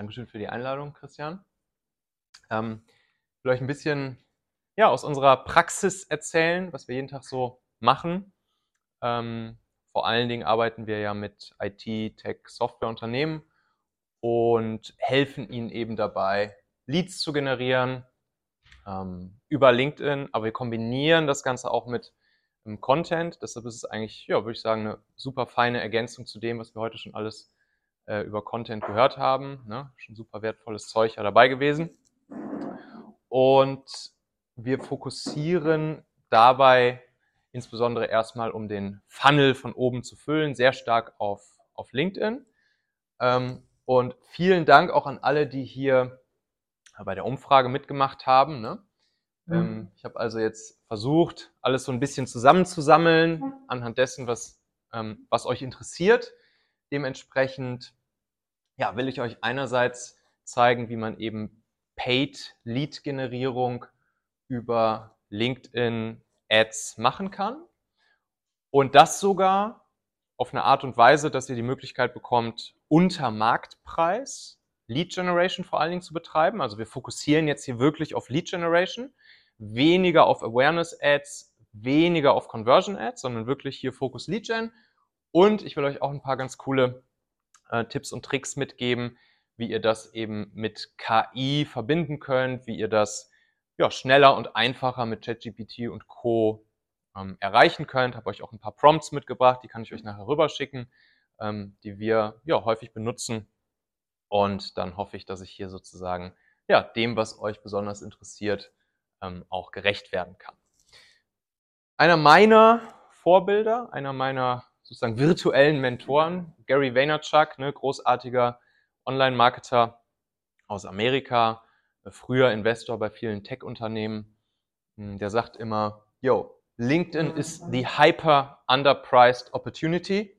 Dankeschön für die Einladung, Christian. Ähm, euch ein bisschen ja, aus unserer Praxis erzählen, was wir jeden Tag so machen. Ähm, vor allen Dingen arbeiten wir ja mit IT, Tech, Softwareunternehmen und helfen ihnen eben dabei, Leads zu generieren ähm, über LinkedIn, aber wir kombinieren das Ganze auch mit ähm, Content. Deshalb ist es eigentlich, ja, würde ich sagen, eine super feine Ergänzung zu dem, was wir heute schon alles äh, über Content gehört haben. Ne? Schon super wertvolles Zeug ja dabei gewesen. Und wir fokussieren dabei insbesondere erstmal, um den Funnel von oben zu füllen, sehr stark auf, auf LinkedIn. Ähm, und vielen Dank auch an alle, die hier bei der Umfrage mitgemacht haben. Ne? Mhm. Ähm, ich habe also jetzt versucht, alles so ein bisschen zusammenzusammeln anhand dessen, was, ähm, was euch interessiert. Dementsprechend ja, will ich euch einerseits zeigen, wie man eben Paid Lead Generierung über LinkedIn Ads machen kann. Und das sogar auf eine Art und Weise, dass ihr die Möglichkeit bekommt, unter Marktpreis Lead Generation vor allen Dingen zu betreiben. Also wir fokussieren jetzt hier wirklich auf Lead Generation, weniger auf Awareness Ads, weniger auf Conversion Ads, sondern wirklich hier Fokus Lead Gen. Und ich will euch auch ein paar ganz coole äh, Tipps und Tricks mitgeben, wie ihr das eben mit KI verbinden könnt, wie ihr das ja, schneller und einfacher mit ChatGPT und Co. Ähm, erreichen könnt. Habe euch auch ein paar Prompts mitgebracht, die kann ich euch nachher rüberschicken, ähm, die wir ja, häufig benutzen. Und dann hoffe ich, dass ich hier sozusagen ja, dem, was euch besonders interessiert, ähm, auch gerecht werden kann. Einer meiner Vorbilder, einer meiner sozusagen virtuellen Mentoren, Gary Vaynerchuk, ne, großartiger Online-Marketer aus Amerika, äh, früher Investor bei vielen Tech-Unternehmen, hm, der sagt immer, yo, LinkedIn is the hyper underpriced opportunity.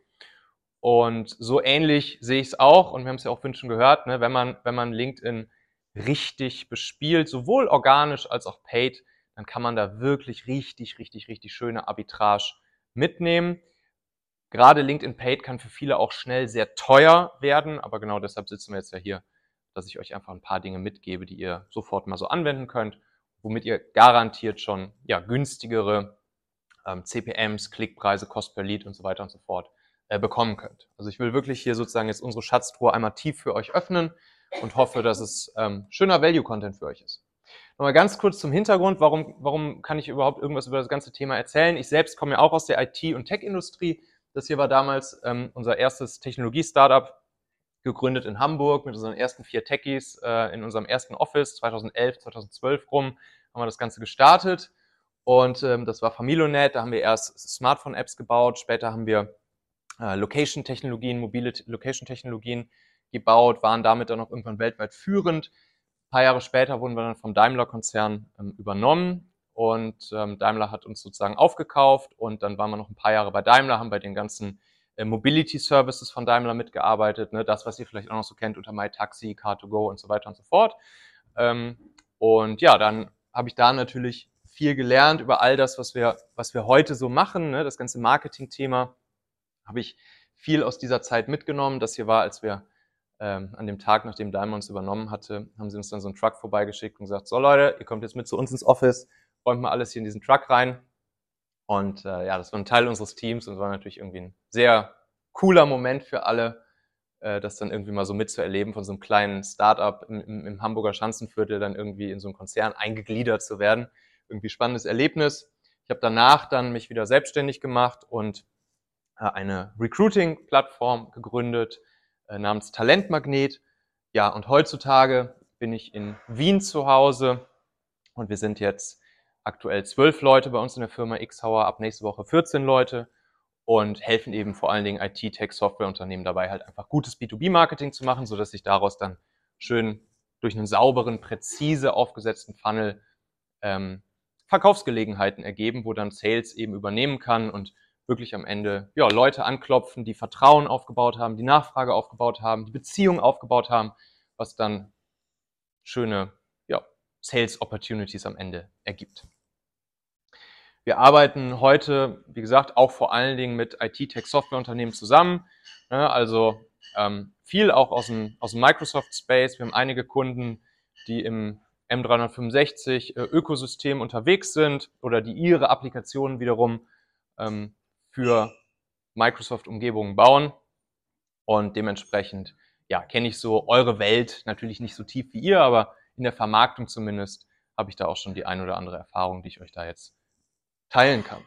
Und so ähnlich sehe ich es auch, und wir haben es ja auch schon gehört, ne, wenn, man, wenn man LinkedIn richtig bespielt, sowohl organisch als auch paid, dann kann man da wirklich richtig, richtig, richtig schöne Arbitrage mitnehmen. Gerade LinkedIn Paid kann für viele auch schnell sehr teuer werden, aber genau deshalb sitzen wir jetzt ja hier, dass ich euch einfach ein paar Dinge mitgebe, die ihr sofort mal so anwenden könnt, womit ihr garantiert schon ja, günstigere ähm, CPMs, Klickpreise, Cost per Lead und so weiter und so fort äh, bekommen könnt. Also ich will wirklich hier sozusagen jetzt unsere Schatztruhe einmal tief für euch öffnen und hoffe, dass es ähm, schöner Value-Content für euch ist. Nochmal ganz kurz zum Hintergrund, warum, warum kann ich überhaupt irgendwas über das ganze Thema erzählen? Ich selbst komme ja auch aus der IT- und Tech-Industrie. Das hier war damals ähm, unser erstes Technologie-Startup, gegründet in Hamburg mit unseren ersten vier Techies äh, in unserem ersten Office 2011, 2012 rum haben wir das Ganze gestartet und ähm, das war Familonet. Da haben wir erst Smartphone-Apps gebaut, später haben wir äh, Location-Technologien, mobile Location-Technologien gebaut, waren damit dann auch irgendwann weltweit führend. Ein paar Jahre später wurden wir dann vom Daimler-Konzern ähm, übernommen und ähm, Daimler hat uns sozusagen aufgekauft und dann waren wir noch ein paar Jahre bei Daimler, haben bei den ganzen äh, Mobility Services von Daimler mitgearbeitet, ne, das, was ihr vielleicht auch noch so kennt unter MyTaxi, Car2Go und so weiter und so fort. Ähm, und ja, dann habe ich da natürlich viel gelernt über all das, was wir, was wir heute so machen, ne, das ganze Marketing-Thema habe ich viel aus dieser Zeit mitgenommen. Das hier war, als wir ähm, an dem Tag, nachdem Daimler uns übernommen hatte, haben sie uns dann so einen Truck vorbeigeschickt und gesagt, so Leute, ihr kommt jetzt mit zu uns ins Office, räumt mal alles hier in diesen Truck rein. Und äh, ja, das war ein Teil unseres Teams und war natürlich irgendwie ein sehr cooler Moment für alle, äh, das dann irgendwie mal so mitzuerleben, von so einem kleinen Startup im, im, im Hamburger Schanzenviertel dann irgendwie in so einen Konzern eingegliedert zu werden. Irgendwie spannendes Erlebnis. Ich habe danach dann mich wieder selbstständig gemacht und äh, eine Recruiting-Plattform gegründet äh, namens Talentmagnet. Ja, und heutzutage bin ich in Wien zu Hause und wir sind jetzt aktuell zwölf Leute bei uns in der Firma Xhauer, ab nächste Woche 14 Leute und helfen eben vor allen Dingen IT-Tech-Software-Unternehmen dabei, halt einfach gutes B2B-Marketing zu machen, sodass sich daraus dann schön durch einen sauberen, präzise aufgesetzten Funnel ähm, Verkaufsgelegenheiten ergeben, wo dann Sales eben übernehmen kann und wirklich am Ende ja, Leute anklopfen, die Vertrauen aufgebaut haben, die Nachfrage aufgebaut haben, die Beziehung aufgebaut haben, was dann schöne Sales Opportunities am Ende ergibt. Wir arbeiten heute, wie gesagt, auch vor allen Dingen mit IT-Tech-Software-Unternehmen zusammen. Also Ähm, viel auch aus dem, aus dem Microsoft Space. Wir haben einige Kunden, die im M365 äh, unterwegs sind oder die ihre Applikationen wiederum ähm, für Microsoft-Umgebungen bauen. Und dementsprechend, ja, kenne ich so eure Welt natürlich nicht so tief wie ihr, aber in der Vermarktung zumindest habe ich da auch schon die ein oder andere Erfahrung, die ich euch da jetzt teilen kann.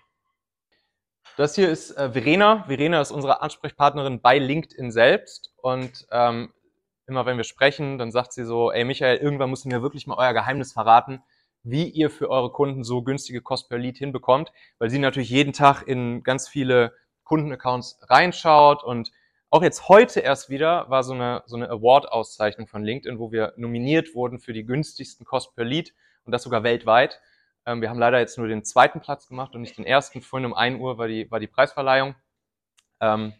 Das hier ist äh, Verena. Verena ist unsere Ansprechpartnerin bei LinkedIn selbst. Und ähm, immer wenn wir sprechen, dann sagt sie so, ey Michael, irgendwann du mir wirklich mal euer Geheimnis verraten, wie ihr für eure Kunden so günstige Cost per Lead hinbekommt, weil sie natürlich jeden Tag in ganz viele Kundenaccounts reinschaut und auch jetzt heute erst wieder war so eine, so eine Award-Auszeichnung von LinkedIn, wo wir nominiert wurden für die günstigsten Cost per Lead und das sogar weltweit. Ähm, wir haben leider jetzt nur den zweiten Platz gemacht und nicht den ersten. Vorhin um 1 Uhr war die, war die Preisverleihung. Ähm,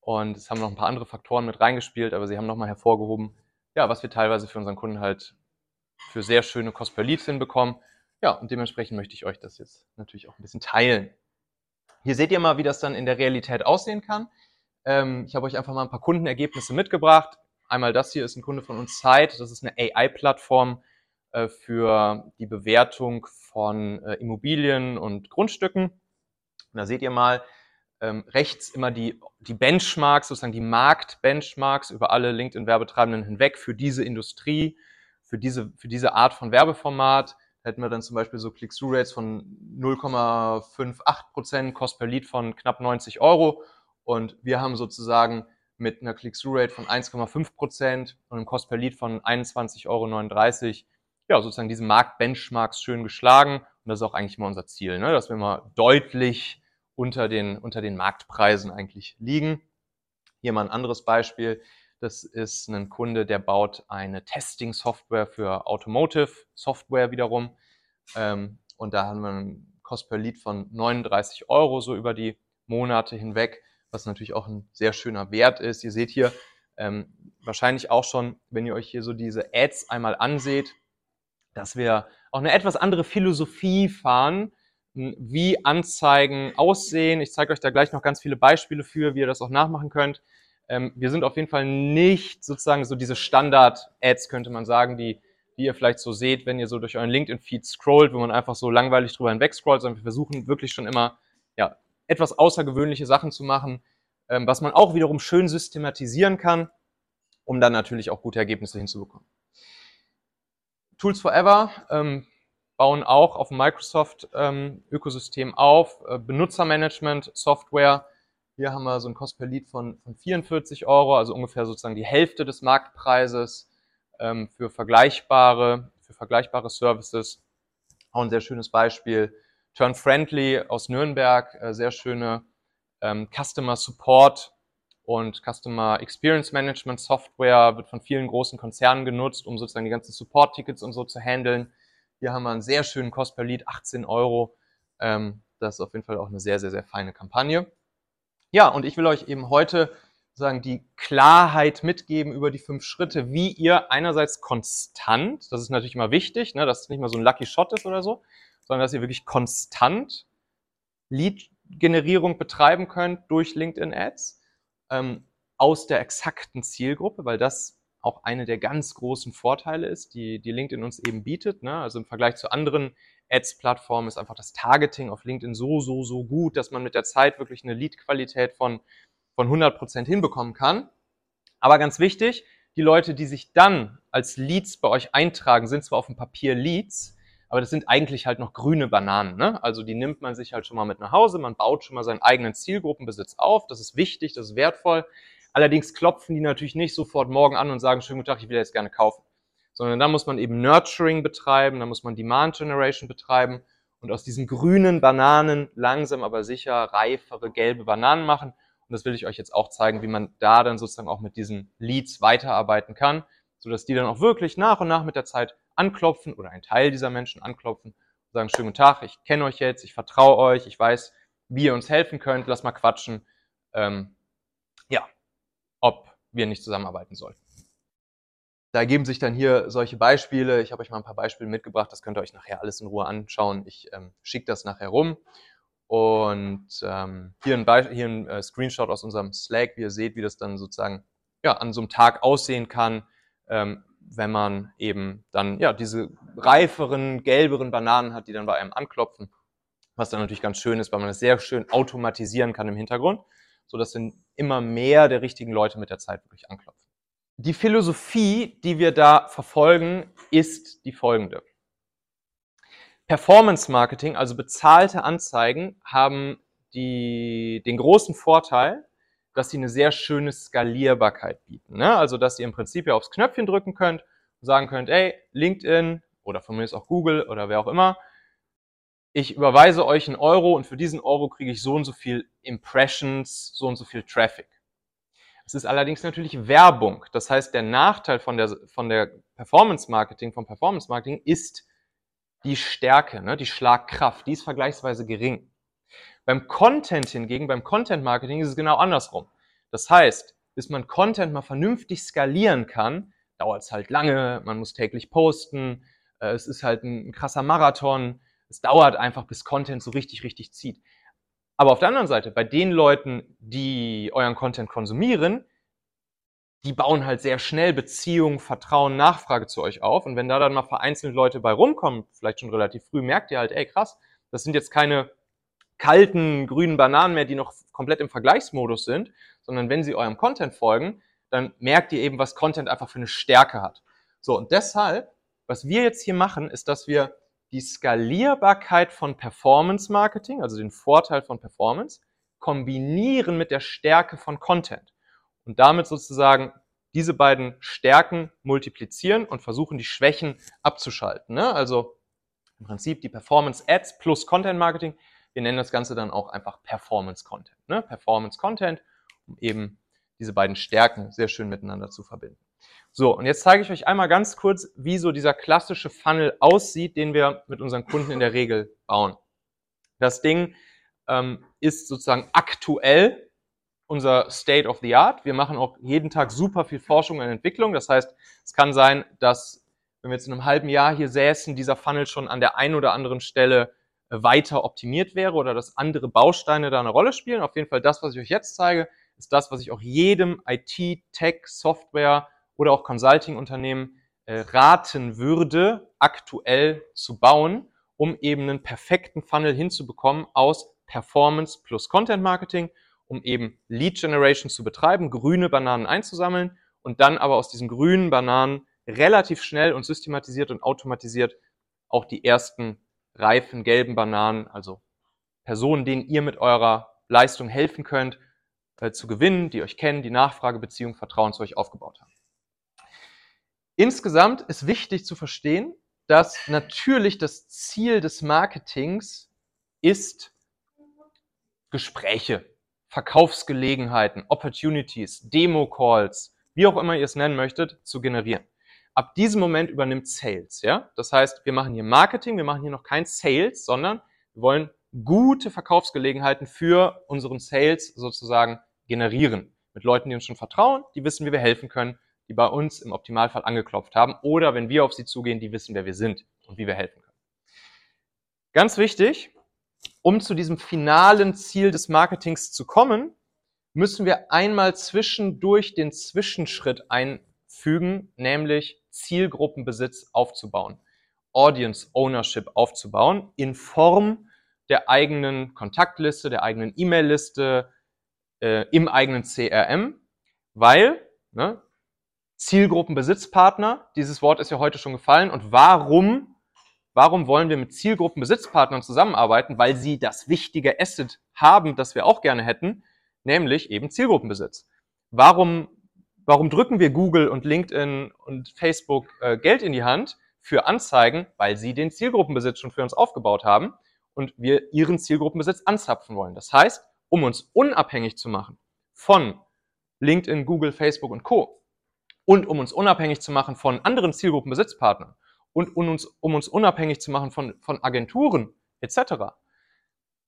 und es haben noch ein paar andere Faktoren mit reingespielt, aber sie haben nochmal hervorgehoben, ja, was wir teilweise für unseren Kunden halt für sehr schöne Cost per Leads hinbekommen. Ja, und dementsprechend möchte ich euch das jetzt natürlich auch ein bisschen teilen. Hier seht ihr mal, wie das dann in der Realität aussehen kann. Ähm, ich habe euch einfach mal ein paar Kundenergebnisse mitgebracht. Einmal das hier ist ein Kunde von uns Zeit. Das ist eine AI-Plattform, äh, für die Bewertung von äh, Immobilien und Grundstücken. Und da seht ihr mal ähm, rechts immer die, die Benchmarks, sozusagen die Marktbenchmarks über alle LinkedIn-Werbetreibenden hinweg für diese Industrie, für diese, für diese Art von Werbeformat. Hätten wir dann zum Beispiel so Click-Through-Rates von 0,58 Prozent, Cost per Lead von knapp 90 Euro. Und wir haben sozusagen mit einer Click-Through-Rate von 1,5 Prozent und einem Cost per Lead von 21,39 Euro ja, sozusagen diese Marktbenchmarks schön geschlagen. Und das ist auch eigentlich mal unser Ziel, ne? dass wir mal deutlich unter den, unter den Marktpreisen eigentlich liegen. Hier mal ein anderes Beispiel. Das ist ein Kunde, der baut eine Testing-Software für Automotive-Software wiederum. Ähm, und da haben wir einen Cost per Lead von 39 Euro so über die Monate hinweg, was natürlich auch ein sehr schöner Wert ist. Ihr seht hier ähm, wahrscheinlich auch schon, wenn ihr euch hier so diese Ads einmal anseht, dass wir auch eine etwas andere Philosophie fahren, hm, wie Anzeigen aussehen. Ich zeige euch da gleich noch ganz viele Beispiele für, wie ihr das auch nachmachen könnt. Ähm, wir sind auf jeden Fall nicht sozusagen so diese Standard-Ads, könnte man sagen, die, die ihr vielleicht so seht, wenn ihr so durch euren LinkedIn-Feed scrollt, wo man einfach so langweilig drüber hinweg scrollt, sondern wir versuchen wirklich schon immer ja, etwas außergewöhnliche Sachen zu machen, ähm, was man auch wiederum schön systematisieren kann, um dann natürlich auch gute Ergebnisse hinzubekommen. Tools Forever ähm, bauen auch auf dem Microsoft-Ökosystem ähm, auf. Äh, Benutzermanagement-Software. Hier haben wir so ein Cost per Lead von, von 44 Euro, also ungefähr sozusagen die Hälfte des Marktpreises ähm, für vergleichbare, für vergleichbare Services. Auch ein sehr schönes Beispiel. Turn Friendly aus Nürnberg, äh, sehr schöne ähm, Customer Support und Customer Experience Management Software wird von vielen großen Konzernen genutzt, um sozusagen die ganzen Support-Tickets und so zu handeln. Hier haben wir einen sehr schönen Cost per Lead, 18 Euro. Ähm, das ist auf jeden Fall auch eine sehr, sehr, sehr feine Kampagne. Ja, und ich will euch eben heute sagen, die Klarheit mitgeben über die fünf Schritte, wie ihr einerseits konstant, das ist natürlich immer wichtig, ne, dass es nicht mal so ein Lucky Shot ist oder so, sondern dass ihr wirklich konstant Lead-Generierung betreiben könnt durch LinkedIn Ads ähm, aus der exakten Zielgruppe, weil das auch eine der ganz großen Vorteile ist, die, die LinkedIn uns eben bietet. Ne? Also im Vergleich zu anderen Ads-Plattformen ist einfach das Targeting auf LinkedIn so, so, so gut, dass man mit der Zeit wirklich eine Lead-Qualität von, von 100% hinbekommen kann. Aber ganz wichtig, die Leute, die sich dann als Leads bei euch eintragen, sind zwar auf dem Papier Leads, aber das sind eigentlich halt noch grüne Bananen. Ne? Also die nimmt man sich halt schon mal mit nach Hause, man baut schon mal seinen eigenen Zielgruppenbesitz auf, das ist wichtig, das ist wertvoll. Allerdings klopfen die natürlich nicht sofort morgen an und sagen, schönen guten Tag, ich will jetzt gerne kaufen. Sondern da muss man eben Nurturing betreiben, da muss man Demand Generation betreiben und aus diesen grünen Bananen langsam aber sicher reifere gelbe Bananen machen. Und das will ich euch jetzt auch zeigen, wie man da dann sozusagen auch mit diesen Leads weiterarbeiten kann, sodass die dann auch wirklich nach und nach mit der Zeit anklopfen oder ein Teil dieser Menschen anklopfen und sagen, schönen guten Tag, ich kenne euch jetzt, ich vertraue euch, ich weiß, wie ihr uns helfen könnt, lass mal quatschen. Ähm, ja, ob wir nicht zusammenarbeiten sollten. Da ergeben sich dann hier solche Beispiele. Ich habe euch mal ein paar Beispiele mitgebracht, das könnt ihr euch nachher alles in Ruhe anschauen. Ich ähm, schicke das nachher rum. Und ähm, hier ein, Be hier ein äh, Screenshot aus unserem Slack, wie ihr seht, wie das dann sozusagen ja, an so einem Tag aussehen kann, ähm, wenn man eben dann ja diese reiferen, gelberen Bananen hat, die dann bei einem anklopfen. Was dann natürlich ganz schön ist, weil man das sehr schön automatisieren kann im Hintergrund, sodass dann immer mehr der richtigen Leute mit der Zeit wirklich anklopfen. Die Philosophie, die wir da verfolgen, ist die folgende. Performance Marketing, also bezahlte Anzeigen, haben die, den großen Vorteil, dass sie eine sehr schöne Skalierbarkeit bieten. Ne? Also, dass ihr im Prinzip ja aufs Knöpfchen drücken könnt und sagen könnt, ey, LinkedIn oder von mir ist auch Google oder wer auch immer, ich überweise euch einen Euro und für diesen Euro kriege ich so und so viel Impressions, so und so viel Traffic. Es ist allerdings natürlich Werbung. Das heißt, der Nachteil von der, von der Performance Marketing, vom Performance Marketing ist die Stärke, ne, die Schlagkraft. Die ist vergleichsweise gering. Beim Content hingegen, beim Content Marketing ist es genau andersrum. Das heißt, bis man Content mal vernünftig skalieren kann, dauert es halt lange, man muss täglich posten, äh, es ist halt ein, ein krasser Marathon, es dauert einfach, bis Content so richtig, richtig zieht. Aber auf der anderen Seite, bei den Leuten, die euren Content konsumieren, die bauen halt sehr schnell Beziehungen, Vertrauen, Nachfrage zu euch auf. Und wenn da dann mal vereinzelt Leute bei rumkommen, vielleicht schon relativ früh, merkt ihr halt, ey krass, das sind jetzt keine kalten grünen Bananen mehr, die noch komplett im Vergleichsmodus sind, sondern wenn sie eurem Content folgen, dann merkt ihr eben, was Content einfach für eine Stärke hat. So, und deshalb, was wir jetzt hier machen, ist, dass wir die Skalierbarkeit von Performance Marketing, also den Vorteil von Performance, kombinieren mit der Stärke von Content. Und damit sozusagen diese beiden Stärken multiplizieren und versuchen, die Schwächen abzuschalten. Ne? Also im Prinzip die Performance Ads plus Content Marketing wir nennen das Ganze dann auch einfach Performance Content. Ne? Performance Content, um eben diese beiden Stärken sehr schön miteinander zu verbinden. So, und jetzt zeige ich euch einmal ganz kurz, wie so dieser klassische Funnel aussieht, den wir mit unseren Kunden in der Regel bauen. Das Ding ähm, ist sozusagen aktuell unser State of the Art. Wir machen auch jeden Tag super viel Forschung und Entwicklung. Das heißt, es kann sein, dass, wenn wir jetzt in einem halben Jahr hier säßen, dieser Funnel schon an der einen oder anderen Stelle weiter optimiert wäre oder dass andere Bausteine da eine Rolle spielen. Auf jeden Fall das, was ich euch jetzt zeige, ist das, was ich auch jedem IT, Tech, Software oder auch Consulting-Unternehmen äh, raten würde, aktuell zu bauen, um eben einen perfekten Funnel hinzubekommen aus Performance plus Content Marketing, um eben Lead Generation zu betreiben, grüne Bananen einzusammeln und dann aber aus diesen grünen Bananen relativ schnell und systematisiert und automatisiert auch die ersten reifen gelben Bananen, also Personen, denen ihr mit eurer Leistung helfen könnt, äh, zu gewinnen, die euch kennen, die Nachfragebeziehung, Vertrauen zu euch aufgebaut haben. Insgesamt ist wichtig zu verstehen, dass natürlich das Ziel des Marketings ist, Gespräche, Verkaufsgelegenheiten, Opportunities, Demo-Calls, wie auch immer ihr es nennen möchtet, zu generieren. Ab diesem Moment übernimmt Sales, ja? Das heißt, wir machen hier Marketing, wir machen hier noch kein Sales, sondern wir wollen gute Verkaufsgelegenheiten für unseren Sales sozusagen generieren. Mit Leuten, die uns schon vertrauen, die wissen, wie wir helfen können, die bei uns im Optimalfall angeklopft haben oder wenn wir auf sie zugehen, die wissen, wer wir sind und wie wir helfen können. Ganz wichtig, um zu diesem finalen Ziel des Marketings zu kommen, müssen wir einmal zwischendurch den Zwischenschritt einfügen, nämlich Zielgruppenbesitz aufzubauen, Audience Ownership aufzubauen in Form der eigenen Kontaktliste, der eigenen E-Mail-Liste, äh, im eigenen CRM, weil ne, Zielgruppenbesitzpartner, dieses Wort ist ja heute schon gefallen, und warum, warum wollen wir mit Zielgruppenbesitzpartnern zusammenarbeiten? Weil sie das wichtige Asset haben, das wir auch gerne hätten, nämlich eben Zielgruppenbesitz. Warum Warum drücken wir Google und LinkedIn und Facebook äh, Geld in die Hand für Anzeigen? Weil sie den Zielgruppenbesitz schon für uns aufgebaut haben und wir ihren Zielgruppenbesitz anzapfen wollen. Das heißt, um uns unabhängig zu machen von LinkedIn, Google, Facebook und Co. und um uns unabhängig zu machen von anderen Zielgruppenbesitzpartnern und um uns, um uns unabhängig zu machen von, von Agenturen etc.,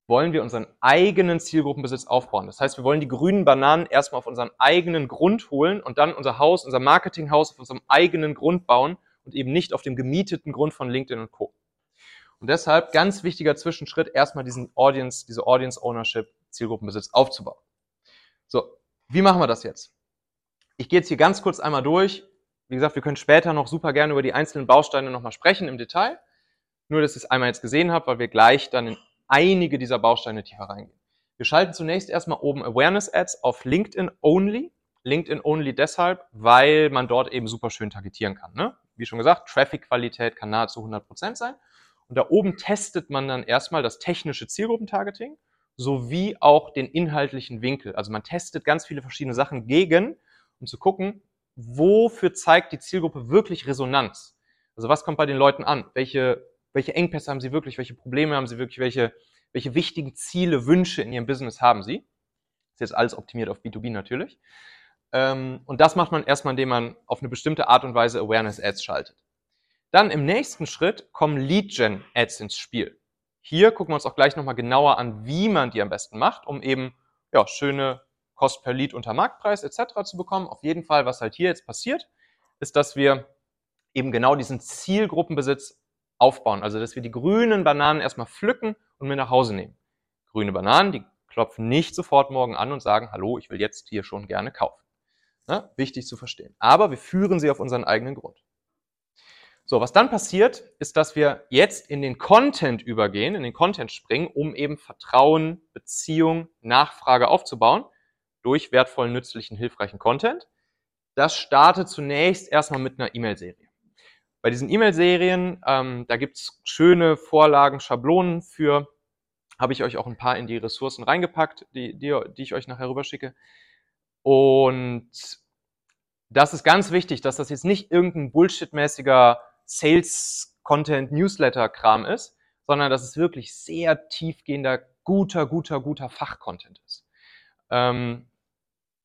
wollen wir unseren eigenen Zielgruppenbesitz aufbauen. Das heißt, wir wollen die grünen Bananen erstmal auf unseren eigenen Grund holen und dann unser Haus, unser Marketinghaus auf unserem eigenen Grund bauen und eben nicht auf dem gemieteten Grund von LinkedIn und Co. Und deshalb ganz wichtiger Zwischenschritt, erstmal diesen Audience, diese Audience Ownership Zielgruppenbesitz aufzubauen. So, wie machen wir das jetzt? Ich gehe jetzt hier ganz kurz einmal durch. Wie gesagt, wir können später noch super gerne über die einzelnen Bausteine nochmal sprechen im Detail. Nur, dass ihr es einmal jetzt gesehen habt, weil wir gleich dann in einige dieser Bausteine tiefer reingehen. Wir schalten zunächst erstmal oben Awareness Ads auf LinkedIn Only. LinkedIn Only deshalb, weil man dort eben super schön targetieren kann. Ne? Wie schon gesagt, Traffic-Qualität kann nahezu 100% sein. Und da oben testet man dann erstmal das technische Zielgruppentargeting sowie auch den inhaltlichen Winkel. Also man testet ganz viele verschiedene Sachen gegen, um zu gucken, wofür zeigt die Zielgruppe wirklich Resonanz. Also was kommt bei den Leuten an? Welche, welche Engpässe haben sie wirklich? Welche Probleme haben sie wirklich? Welche, welche wichtigen Ziele, Wünsche in ihrem Business haben sie? Ist jetzt alles optimiert auf B2B natürlich. Ähm, und das macht man erstmal, indem man auf eine bestimmte Art und Weise Awareness-Ads schaltet. Dann im nächsten Schritt kommen Lead-Gen-Ads ins Spiel. Hier gucken wir uns auch gleich nochmal genauer an, wie man die am besten macht, um eben ja, schöne Kost per Lead unter Marktpreis etc. zu bekommen. Auf jeden Fall, was halt hier jetzt passiert, ist, dass wir eben genau diesen Zielgruppenbesitz aufbauen. Also, dass wir die grünen Bananen erstmal pflücken und mit nach Hause nehmen. Grüne Bananen, die klopfen nicht sofort morgen an und sagen, hallo, ich will jetzt hier schon gerne kaufen. Ne? Wichtig zu verstehen. Aber wir führen sie auf unseren eigenen Grund. So, was dann passiert, ist, dass wir jetzt in den Content übergehen, in den Content springen, um eben Vertrauen, Beziehung, Nachfrage aufzubauen durch wertvollen, nützlichen, hilfreichen Content. Das startet zunächst erstmal mit einer E-Mail-Serie. Bei diesen E-Mail-Serien, ähm, da gibt's schöne Vorlagen, Schablonen für, habe ich euch auch ein paar in die Ressourcen reingepackt, die, die, die ich euch nachher rüberschicke. Und das ist ganz wichtig, dass das jetzt nicht irgendein bullshitmäßiger Sales-Content-Newsletter-Kram ist, sondern dass es wirklich sehr tiefgehender, guter, guter, guter Fachcontent ist. Ähm,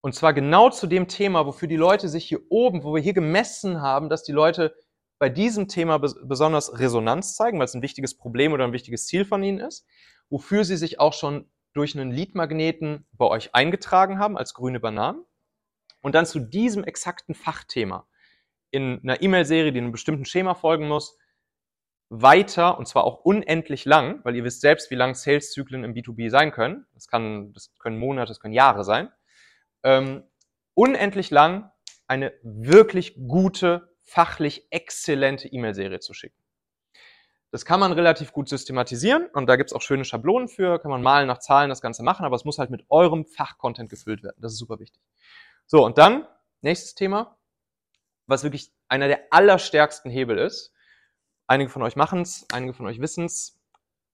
und zwar genau zu dem Thema, wofür die Leute sich hier oben, wo wir hier gemessen haben, dass die Leute bei diesem Thema besonders Resonanz zeigen, weil es ein wichtiges Problem oder ein wichtiges Ziel von ihnen ist, wofür sie sich auch schon durch einen Leadmagneten bei euch eingetragen haben als grüne Bananen und dann zu diesem exakten Fachthema in einer E-Mail-Serie, die einem bestimmten Schema folgen muss, weiter, und zwar auch unendlich lang, weil ihr wisst selbst, wie lang Sales-Zyklen im B2B sein können. Das, kann, das können Monate, das können Jahre sein. Ähm, unendlich lang eine wirklich gute, fachlich exzellente E-Mail-Serie zu schicken. Das kann man relativ gut systematisieren und da gibt's auch schöne Schablonen für, kann man malen nach Zahlen das Ganze machen, aber es muss halt mit eurem Fachcontent gefüllt werden. Das ist super wichtig. So, und dann, nächstes Thema, was wirklich einer der allerstärksten Hebel ist. Einige von euch machen es, einige von euch wissen es.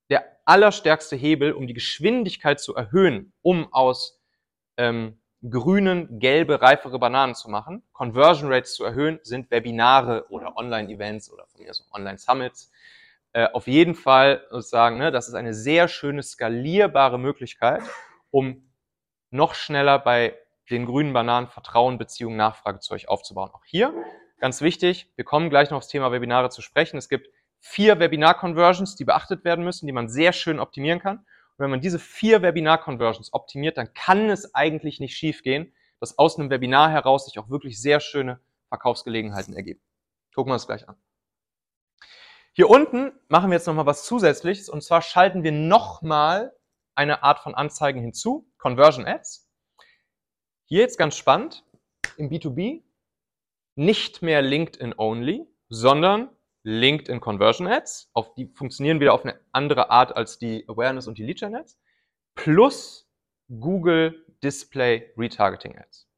Der allerstärkste Hebel, um die Geschwindigkeit zu erhöhen, um aus ähm, grünen, gelbe, reifere Bananen zu machen, Conversion Rates zu erhöhen, sind Webinare oder Online-Events oder von mir aus Online-Summits. Äh, auf jeden Fall sozusagen, ne, das ist eine sehr schöne skalierbare Möglichkeit, um noch schneller bei den grünen Bananen Vertrauen, Beziehung, Nachfrage zu euch aufzubauen. Auch hier ganz wichtig, wir kommen gleich noch aufs Thema Webinare zu sprechen. Es gibt vier Webinar-Conversions, die beachtet werden müssen, die man sehr schön optimieren kann. Und wenn man diese vier Webinar-Conversions optimiert, dann kann es eigentlich nicht schiefgehen, dass aus einem Webinar heraus sich auch wirklich sehr schöne Verkaufsgelegenheiten ergeben. Gucken wir uns gleich an. Hier unten machen wir jetzt nochmal was Zusätzliches und zwar schalten wir nochmal eine Art von Anzeigen hinzu, Conversion Ads. Hier jetzt ganz spannend, im B2B nicht mehr LinkedIn only, sondern LinkedIn Conversion Ads. Auf die funktionieren wieder auf eine andere Art als die Awareness und die Lead Gen Ads. Plus Google Display Retargeting Ads.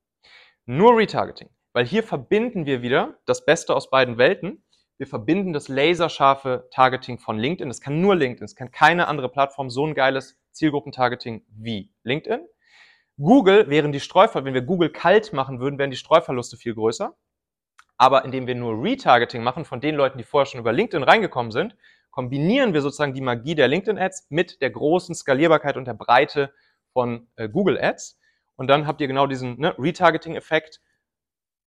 Nur Retargeting, weil hier verbinden wir wieder das Beste aus beiden Welten. Wir verbinden das laserscharfe Targeting von LinkedIn. Das kann nur LinkedIn. Es kann keine andere Plattform so ein geiles Zielgruppentargeting wie LinkedIn. Google wären die Streuverluste, wenn wir Google kalt machen würden, wären die Streuverluste viel größer. Aber indem wir nur Retargeting machen von den Leuten, die vorher schon über LinkedIn reingekommen sind, kombinieren wir sozusagen die Magie der LinkedIn Ads mit der großen Skalierbarkeit und der Breite von äh, Google Ads. Und dann habt ihr genau diesen ne, Retargeting-Effekt.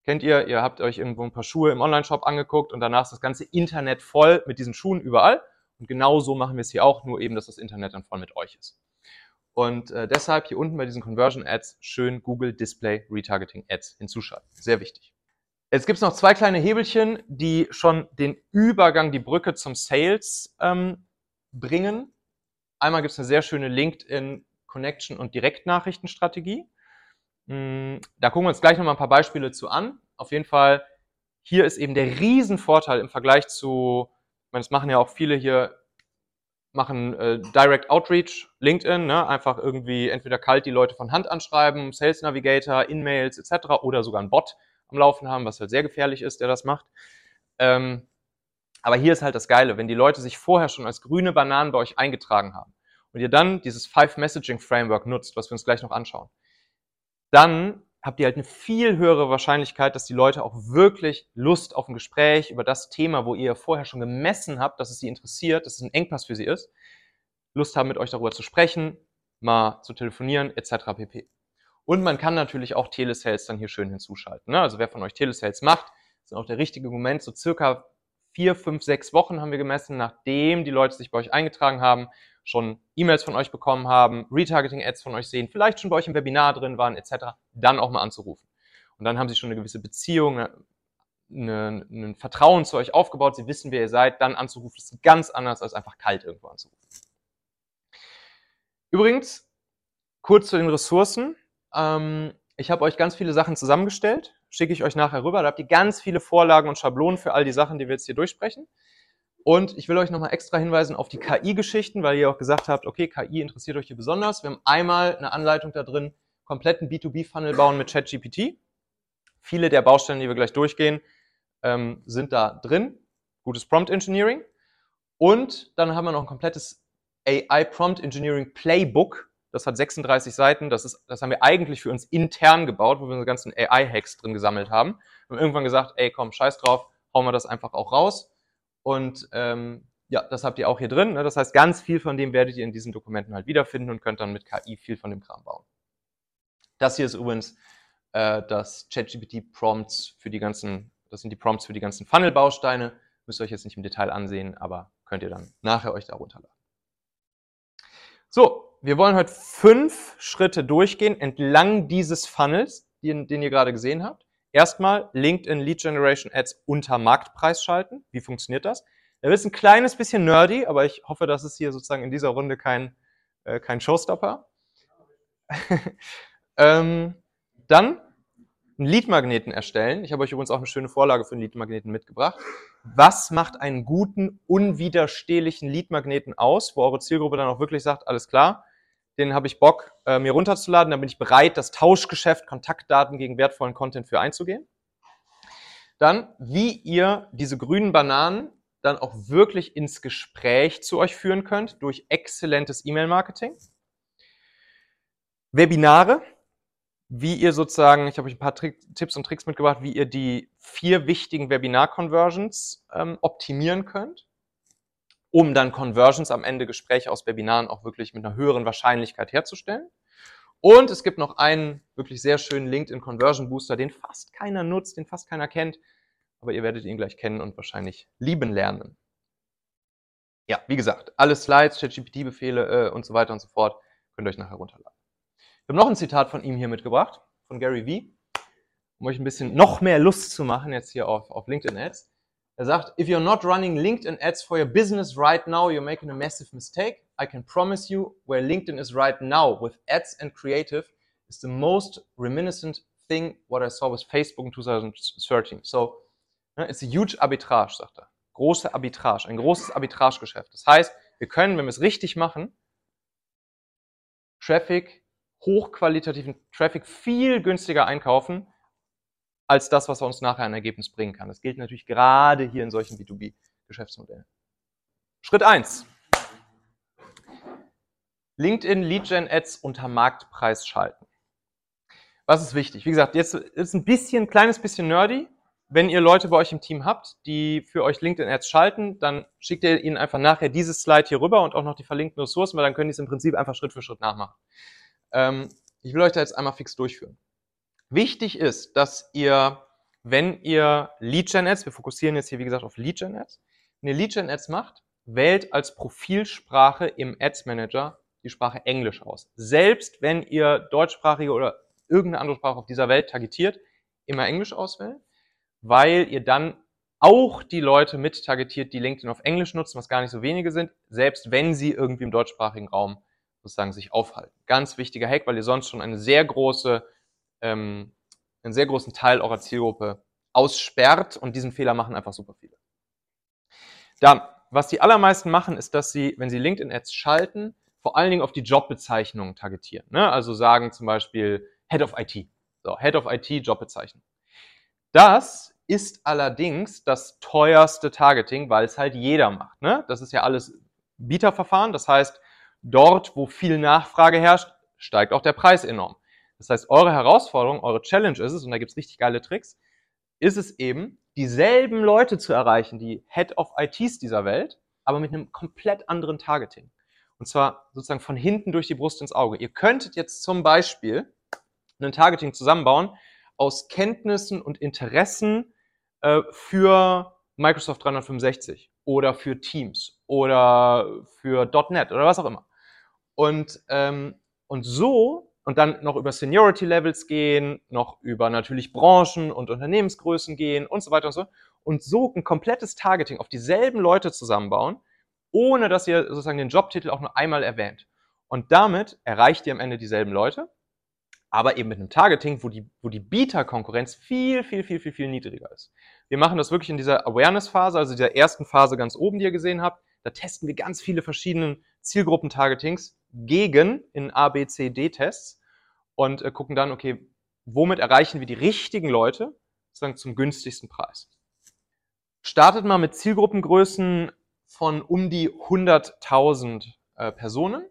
Kennt ihr, ihr habt euch irgendwo ein paar Schuhe im Online-Shop angeguckt und danach ist das ganze Internet voll mit diesen Schuhen überall. Und genau so machen wir es hier auch, nur eben, dass das Internet dann voll mit euch ist. Und äh, deshalb hier unten bei diesen Conversion Ads schön Google Display Retargeting Ads hinzuschalten. Sehr wichtig. Jetzt gibt es noch zwei kleine Hebelchen, die schon den Übergang, die Brücke zum Sales ähm, bringen. Einmal gibt es eine sehr schöne LinkedIn Connection und Direktnachrichtenstrategie. Mm, da gucken wir uns gleich nochmal ein paar Beispiele zu an. Auf jeden Fall, hier ist eben der Riesenvorteil im Vergleich zu, ich meine, das machen ja auch viele hier, machen äh, Direct Outreach, LinkedIn, ne? einfach irgendwie entweder kalt die Leute von Hand anschreiben, Sales Navigator, In-Mails etc. oder sogar ein Bot am Laufen haben, was halt sehr gefährlich ist, der das macht. Ähm, aber hier ist halt das Geile, wenn die Leute sich vorher schon als grüne Bananen bei euch eingetragen haben und ihr dann dieses Five Messaging Framework nutzt, was wir uns gleich noch anschauen, dann habt ihr halt eine viel höhere Wahrscheinlichkeit, dass die Leute auch wirklich Lust auf ein Gespräch über das Thema, wo ihr vorher schon gemessen habt, dass es sie interessiert, dass es ein Engpass für sie ist, Lust haben, mit euch darüber zu sprechen, mal zu telefonieren, etc. pp. Und man kann natürlich auch Telesales dann hier schön hinzuschalten. Ne? Also wer von euch Telesales macht, ist auch der richtige Moment. So circa vier, fünf, sechs Wochen haben wir gemessen, nachdem die Leute sich bei euch eingetragen haben, schon E-Mails von euch bekommen haben, Retargeting-Ads von euch sehen, vielleicht schon bei euch im Webinar drin waren, etc., dann auch mal anzurufen. Und dann haben sie schon eine gewisse Beziehung, eine, ein Vertrauen zu euch aufgebaut, sie wissen, wer ihr seid, dann anzurufen, ist ganz anders, als einfach kalt irgendwo anzurufen. Übrigens, kurz zu den Ressourcen. Ähm, ich habe euch ganz viele Sachen zusammengestellt, schicke ich euch nachher rüber. Da habt ihr ganz viele Vorlagen und Schablonen für all die Sachen, die wir jetzt hier durchsprechen. Und ich will euch nochmal extra hinweisen auf die KI-Geschichten, weil ihr auch gesagt habt, okay, KI interessiert euch hier besonders. Wir haben einmal eine Anleitung da drin, kompletten B2B-Funnel bauen mit ChatGPT. Viele der Baustellen, die wir gleich durchgehen, ähm, sind da drin. Gutes Prompt Engineering. Und dann haben wir noch ein komplettes AI Prompt Engineering Playbook, das hat 36 Seiten. Das, ist, das haben wir eigentlich für uns intern gebaut, wo wir unsere ganzen AI-Hacks drin gesammelt haben. Wir haben irgendwann gesagt, ey, komm, scheiß drauf, hauen wir das einfach auch raus. Und ähm, ja, das habt ihr auch hier drin. Ne? Das heißt, ganz viel von dem werdet ihr in diesen Dokumenten halt wiederfinden und könnt dann mit KI viel von dem Kram bauen. Das hier ist übrigens äh, das ChatGPT Prompts für die ganzen, das sind die Prompts für die ganzen Funnel-Bausteine. Müsst ihr euch jetzt nicht im Detail ansehen, aber könnt ihr dann nachher euch da runterladen. So, wir wollen heute fünf Schritte durchgehen entlang dieses Funnels, den, den ihr gerade gesehen habt. Erstmal LinkedIn Lead Generation Ads unter Marktpreis schalten. Wie funktioniert das? Da wird ein kleines bisschen nerdy, aber ich hoffe, dass es hier sozusagen in dieser Runde kein, äh, kein Showstopper. ähm, dann einen Leadmagneten erstellen. Ich habe euch übrigens auch eine schöne Vorlage für einen Leadmagneten mitgebracht. Was macht einen guten, unwiderstehlichen Leadmagneten aus, wo eure Zielgruppe dann auch wirklich sagt, alles klar, den habe ich Bock, äh, mir runterzuladen, dann bin ich bereit, das Tauschgeschäft, Kontaktdaten gegen wertvollen Content für einzugehen. Dann, wie ihr diese grünen Bananen dann auch wirklich ins Gespräch zu euch führen könnt durch exzellentes E-Mail-Marketing. Webinare, wie ihr sozusagen, ich habe euch ein paar Trick, Tipps und Tricks mitgebracht, wie ihr die vier wichtigen Webinar-Conversions ähm, optimieren könnt, um dann Conversions am Ende Gespräche aus Webinaren auch wirklich mit einer höheren Wahrscheinlichkeit herzustellen. Und es gibt noch einen wirklich sehr schönen LinkedIn Conversion Booster, den fast keiner nutzt, den fast keiner kennt, aber ihr werdet ihn gleich kennen und wahrscheinlich lieben lernen. Ja, wie gesagt, alle Slides, ChatGPT-Befehle äh, und so weiter und so fort könnt ihr euch nachher runterladen. Wir haben noch ein Zitat von ihm hier mitgebracht, von Gary Vee, um euch ein bisschen noch mehr Lust zu machen jetzt hier auf, auf LinkedIn Ads. Er sagt, if you're not running LinkedIn Ads for your business right now, you're making a massive mistake. I can promise you where LinkedIn is right now with ads and creative is the most reminiscent thing what I saw with Facebook in 2013. So, it's a huge arbitrage, sagt er. Große Arbitrage, ein großes Arbitragegeschäft. Das heißt, wir können, wenn wir es richtig machen, Traffic hochqualitativen Traffic viel günstiger einkaufen, als das, was uns nachher ein Ergebnis bringen kann. Das gilt natürlich gerade hier in solchen B2B-Geschäftsmodellen. Schritt 1. LinkedIn Lead Gen Ads unter Marktpreis schalten. Was ist wichtig? Wie gesagt, jetzt ist ein bisschen, kleines bisschen nerdy. Wenn ihr Leute bei euch im Team habt, die für euch LinkedIn Ads schalten, dann schickt ihr ihnen einfach nachher dieses Slide hier rüber und auch noch die verlinkten Ressourcen, weil dann können die es im Prinzip einfach Schritt für Schritt nachmachen. Ähm, ich will euch da jetzt einmal fix durchführen. Wichtig ist, dass ihr, wenn ihr Lead-Gen-Ads, wir fokussieren jetzt hier wie gesagt auf Lead-Gen-Ads, wenn ihr Lead-Gen-Ads macht, wählt als Profilsprache im Ads Manager die Sprache Englisch aus. Selbst wenn ihr deutschsprachige oder irgendeine andere Sprache auf dieser Welt targetiert, immer Englisch auswählen, weil ihr dann auch die Leute mit targetiert, die LinkedIn auf Englisch nutzen, was gar nicht so wenige sind, selbst wenn sie irgendwie im deutschsprachigen Raum sozusagen sich aufhalten. Ganz wichtiger Hack, weil ihr sonst schon eine sehr große ähm, einen sehr großen Teil eurer Zielgruppe aussperrt und diesen Fehler machen einfach super viele. Dann, was die allermeisten machen, ist, dass sie, wenn sie LinkedIn-Ads schalten, vor allen Dingen auf die Jobbezeichnungen targetieren. Ne? Also sagen zum Beispiel Head of IT. So, Head of IT, Jobbezeichnung. Das ist allerdings das teuerste Targeting, weil es halt jeder macht. Ne? Das ist ja alles Bieterverfahren. Das heißt, dort, wo viel Nachfrage herrscht, steigt auch der Preis enorm. Das heißt, eure Herausforderung, eure Challenge ist es, und da gibt es richtig geile Tricks, ist es eben, dieselben Leute zu erreichen, die Head of ITs dieser Welt, aber mit einem komplett anderen Targeting. Und zwar sozusagen von hinten durch die Brust ins Auge. Ihr könntet jetzt zum Beispiel ein Targeting zusammenbauen aus Kenntnissen und Interessen äh, für Microsoft 365 oder für Teams oder für .NET oder was auch immer. Und, ähm, und so und dann noch über Seniority Levels gehen, noch über natürlich Branchen und Unternehmensgrößen gehen und so weiter und so. Und so ein komplettes Targeting auf dieselben Leute zusammenbauen, ohne dass ihr sozusagen den Jobtitel auch nur einmal erwähnt. Und damit erreicht ihr am Ende dieselben Leute, aber eben mit einem Targeting, wo die, wo die Bieterkonkurrenz viel, viel, viel, viel, viel niedriger ist. Wir machen das wirklich in dieser Awareness-Phase, also dieser ersten Phase ganz oben, die ihr gesehen habt. Da testen wir ganz viele verschiedene Zielgruppen-Targetings gegen in A, B, C, D-Tests und äh, gucken dann, okay, womit erreichen wir die richtigen Leute sozusagen zum günstigsten Preis. Startet mal mit Zielgruppengrößen von um die 100.000 äh, Personen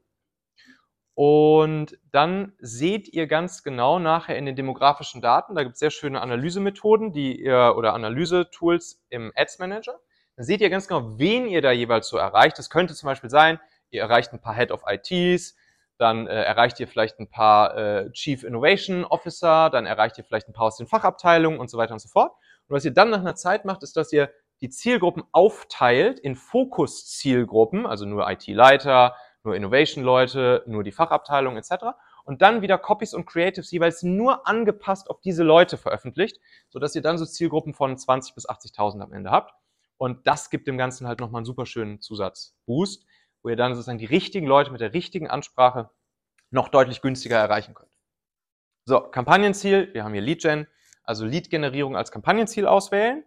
und dann seht ihr ganz genau nachher in den demografischen Daten, da gibt es sehr schöne Analysemethoden, die ihr oder Analysetools im Ads Manager. Dann seht ihr ganz genau, wen ihr da jeweils so erreicht. Das könnte zum Beispiel sein, ihr erreicht ein paar Head of ITs, dann äh, erreicht ihr vielleicht ein paar äh, Chief Innovation Officer, dann erreicht ihr vielleicht ein paar aus den Fachabteilungen und so weiter und so fort. Und was ihr dann nach einer Zeit macht, ist, dass ihr die Zielgruppen aufteilt in Fokus-Zielgruppen, also nur IT-Leiter, nur Innovation-Leute, nur die Fachabteilung etc. Und dann wieder Copies und Creatives jeweils nur angepasst auf diese Leute veröffentlicht, sodass ihr dann so Zielgruppen von 20 bis 80.000 am Ende habt. Und das gibt dem Ganzen halt nochmal einen super schönen Zusatzboost wo ihr dann sozusagen die richtigen Leute mit der richtigen Ansprache noch deutlich günstiger erreichen könnt. So, Kampagnenziel, wir haben hier Lead Gen, also Lead-Generierung als Kampagnenziel auswählen.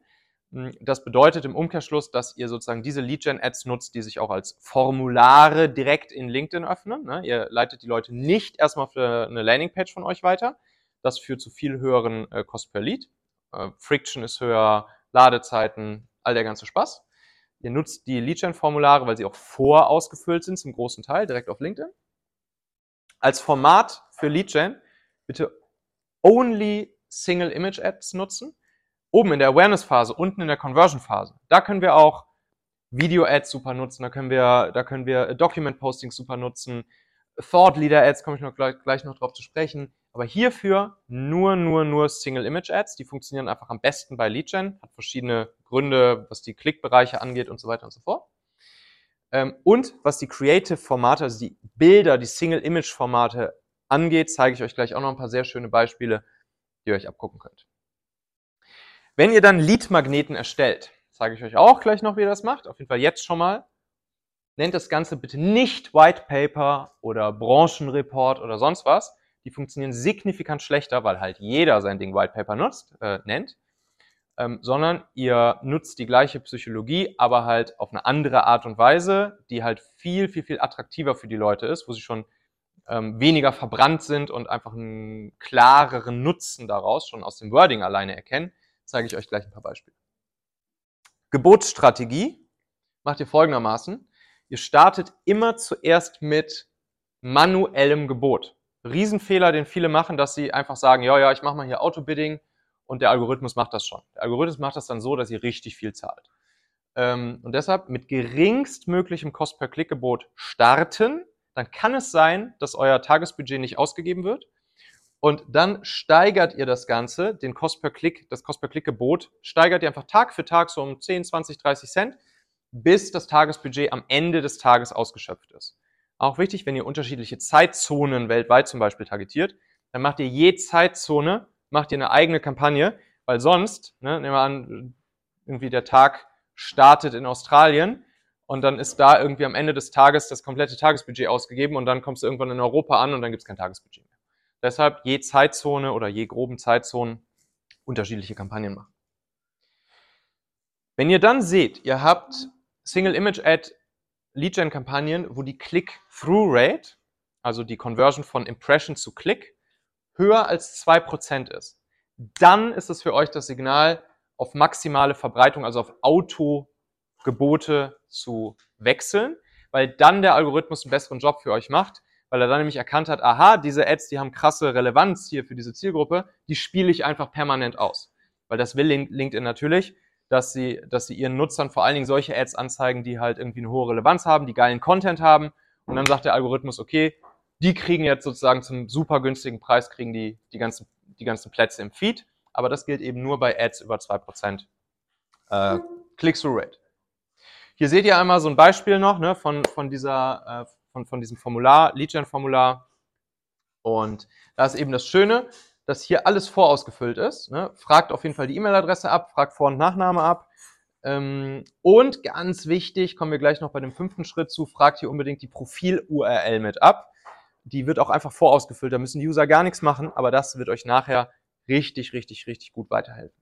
Hm, das bedeutet im Umkehrschluss, dass ihr sozusagen diese Lead-Gen-Ads nutzt, die sich auch als Formulare direkt in LinkedIn öffnen. Ne? Ihr leitet die Leute nicht erstmal für eine Landingpage von euch weiter. Das führt zu viel höheren äh, Cost per Lead. Äh, Friction ist höher, Ladezeiten, all der ganze Spaß. Ihr nutzt die Leadgen-Formulare, weil sie auch vorausgefüllt sind, zum großen Teil, direkt auf LinkedIn. Als Format für Leadgen bitte only Single Image Ads nutzen. Oben in der Awareness-Phase, unten in der Conversion-Phase. Da können wir auch Video-Ads super nutzen, da können wir, da können wir Document-Postings super nutzen. Thought Leader Ads komme ich noch gleich, gleich noch drauf zu sprechen. Aber hierfür nur, nur, nur Single Image Ads. Die funktionieren einfach am besten bei Leadgen. Hat verschiedene Gründe, was die Klickbereiche angeht und so weiter und so fort. Ähm, und was die Creative Formate, also die Bilder, die Single Image Formate angeht, zeige ich euch gleich auch noch ein paar sehr schöne Beispiele, die ihr euch abgucken könnt. Wenn ihr dann Lead-Magneten erstellt, zeige ich euch auch gleich noch, wie ihr das macht. Auf jeden Fall jetzt schon mal. Nennt das Ganze bitte nicht White Paper oder Branchenreport oder sonst was, die funktionieren signifikant schlechter, weil halt jeder sein Ding White Paper nutzt, äh, nennt, ähm, sondern ihr nutzt die gleiche Psychologie, aber halt auf eine andere Art und Weise, die halt viel, viel, viel attraktiver für die Leute ist, wo sie schon ähm, weniger verbrannt sind und einfach einen klareren Nutzen daraus schon aus dem Wording alleine erkennen, zeige ich euch gleich ein paar Beispiele. Gebotsstrategie macht ihr folgendermaßen. Ihr startet immer zuerst mit manuellem Gebot. Riesenfehler, den viele machen, dass sie einfach sagen, ja, ja, ich mache mal hier Autobidding und der Algorithmus macht das schon. Der Algorithmus macht das dann so, dass ihr richtig viel zahlt. Ähm, und deshalb mit geringstmöglichem Cost per Klick-Gebot starten, dann kann es sein, dass euer Tagesbudget nicht ausgegeben wird. Und dann steigert ihr das Ganze, den Cost per Klick, das Cost per Klick-Gebot, steigert ihr einfach Tag für Tag so um 10, 20, 30 Cent, bis das Tagesbudget am Ende des Tages ausgeschöpft ist. Auch wichtig, wenn ihr unterschiedliche Zeitzonen weltweit zum Beispiel targetiert, dann macht ihr je Zeitzone, macht ihr eine eigene Kampagne, weil sonst, ne, nehmen wir an, irgendwie der Tag startet in Australien und dann ist da irgendwie am Ende des Tages das komplette Tagesbudget ausgegeben und dann kommst du irgendwann in Europa an und dann gibt es kein Tagesbudget mehr. Deshalb je Zeitzone oder je groben Zeitzonen unterschiedliche Kampagnen machen. Wenn ihr dann seht, ihr habt Single Image Ad Lead Gen Kampagnen, wo die Click-Through-Rate, also die Conversion von Impression zu Click, höher als 2% ist, dann ist es für euch das Signal, auf maximale Verbreitung, also auf Autogebote zu wechseln, weil dann der Algorithmus einen besseren Job für euch macht, weil er dann nämlich erkannt hat, aha, diese Ads, die haben krasse Relevanz hier für diese Zielgruppe, die spiele ich einfach permanent aus. Weil das will LinkedIn natürlich, dass sie, dass sie ihren Nutzern vor allen Dingen solche Ads anzeigen, die halt irgendwie eine hohe Relevanz haben, die geilen Content haben. Und dann sagt der Algorithmus, okay, die kriegen jetzt sozusagen zum super günstigen Preis, kriegen die die ganzen, die ganzen Plätze im Feed. Aber das gilt eben nur bei Ads über 2% äh, Click-Through-Rate. Hier seht ihr einmal so ein Beispiel noch ne, von, von, dieser, äh, von, von diesem Formular, Lead-Gen-Formular. Und da ist eben das Schöne, dass hier alles vorausgefüllt ist. Ne? Fragt auf jeden Fall die E-Mail-Adresse ab, fragt Vor- und Nachname ab. Ähm, und ganz wichtig, kommen wir gleich noch bei dem fünften Schritt zu, fragt hier unbedingt die Profil-URL mit ab. Die wird auch einfach vorausgefüllt, da müssen die User gar nichts machen, aber das wird euch nachher richtig, richtig, richtig gut weiterhelfen.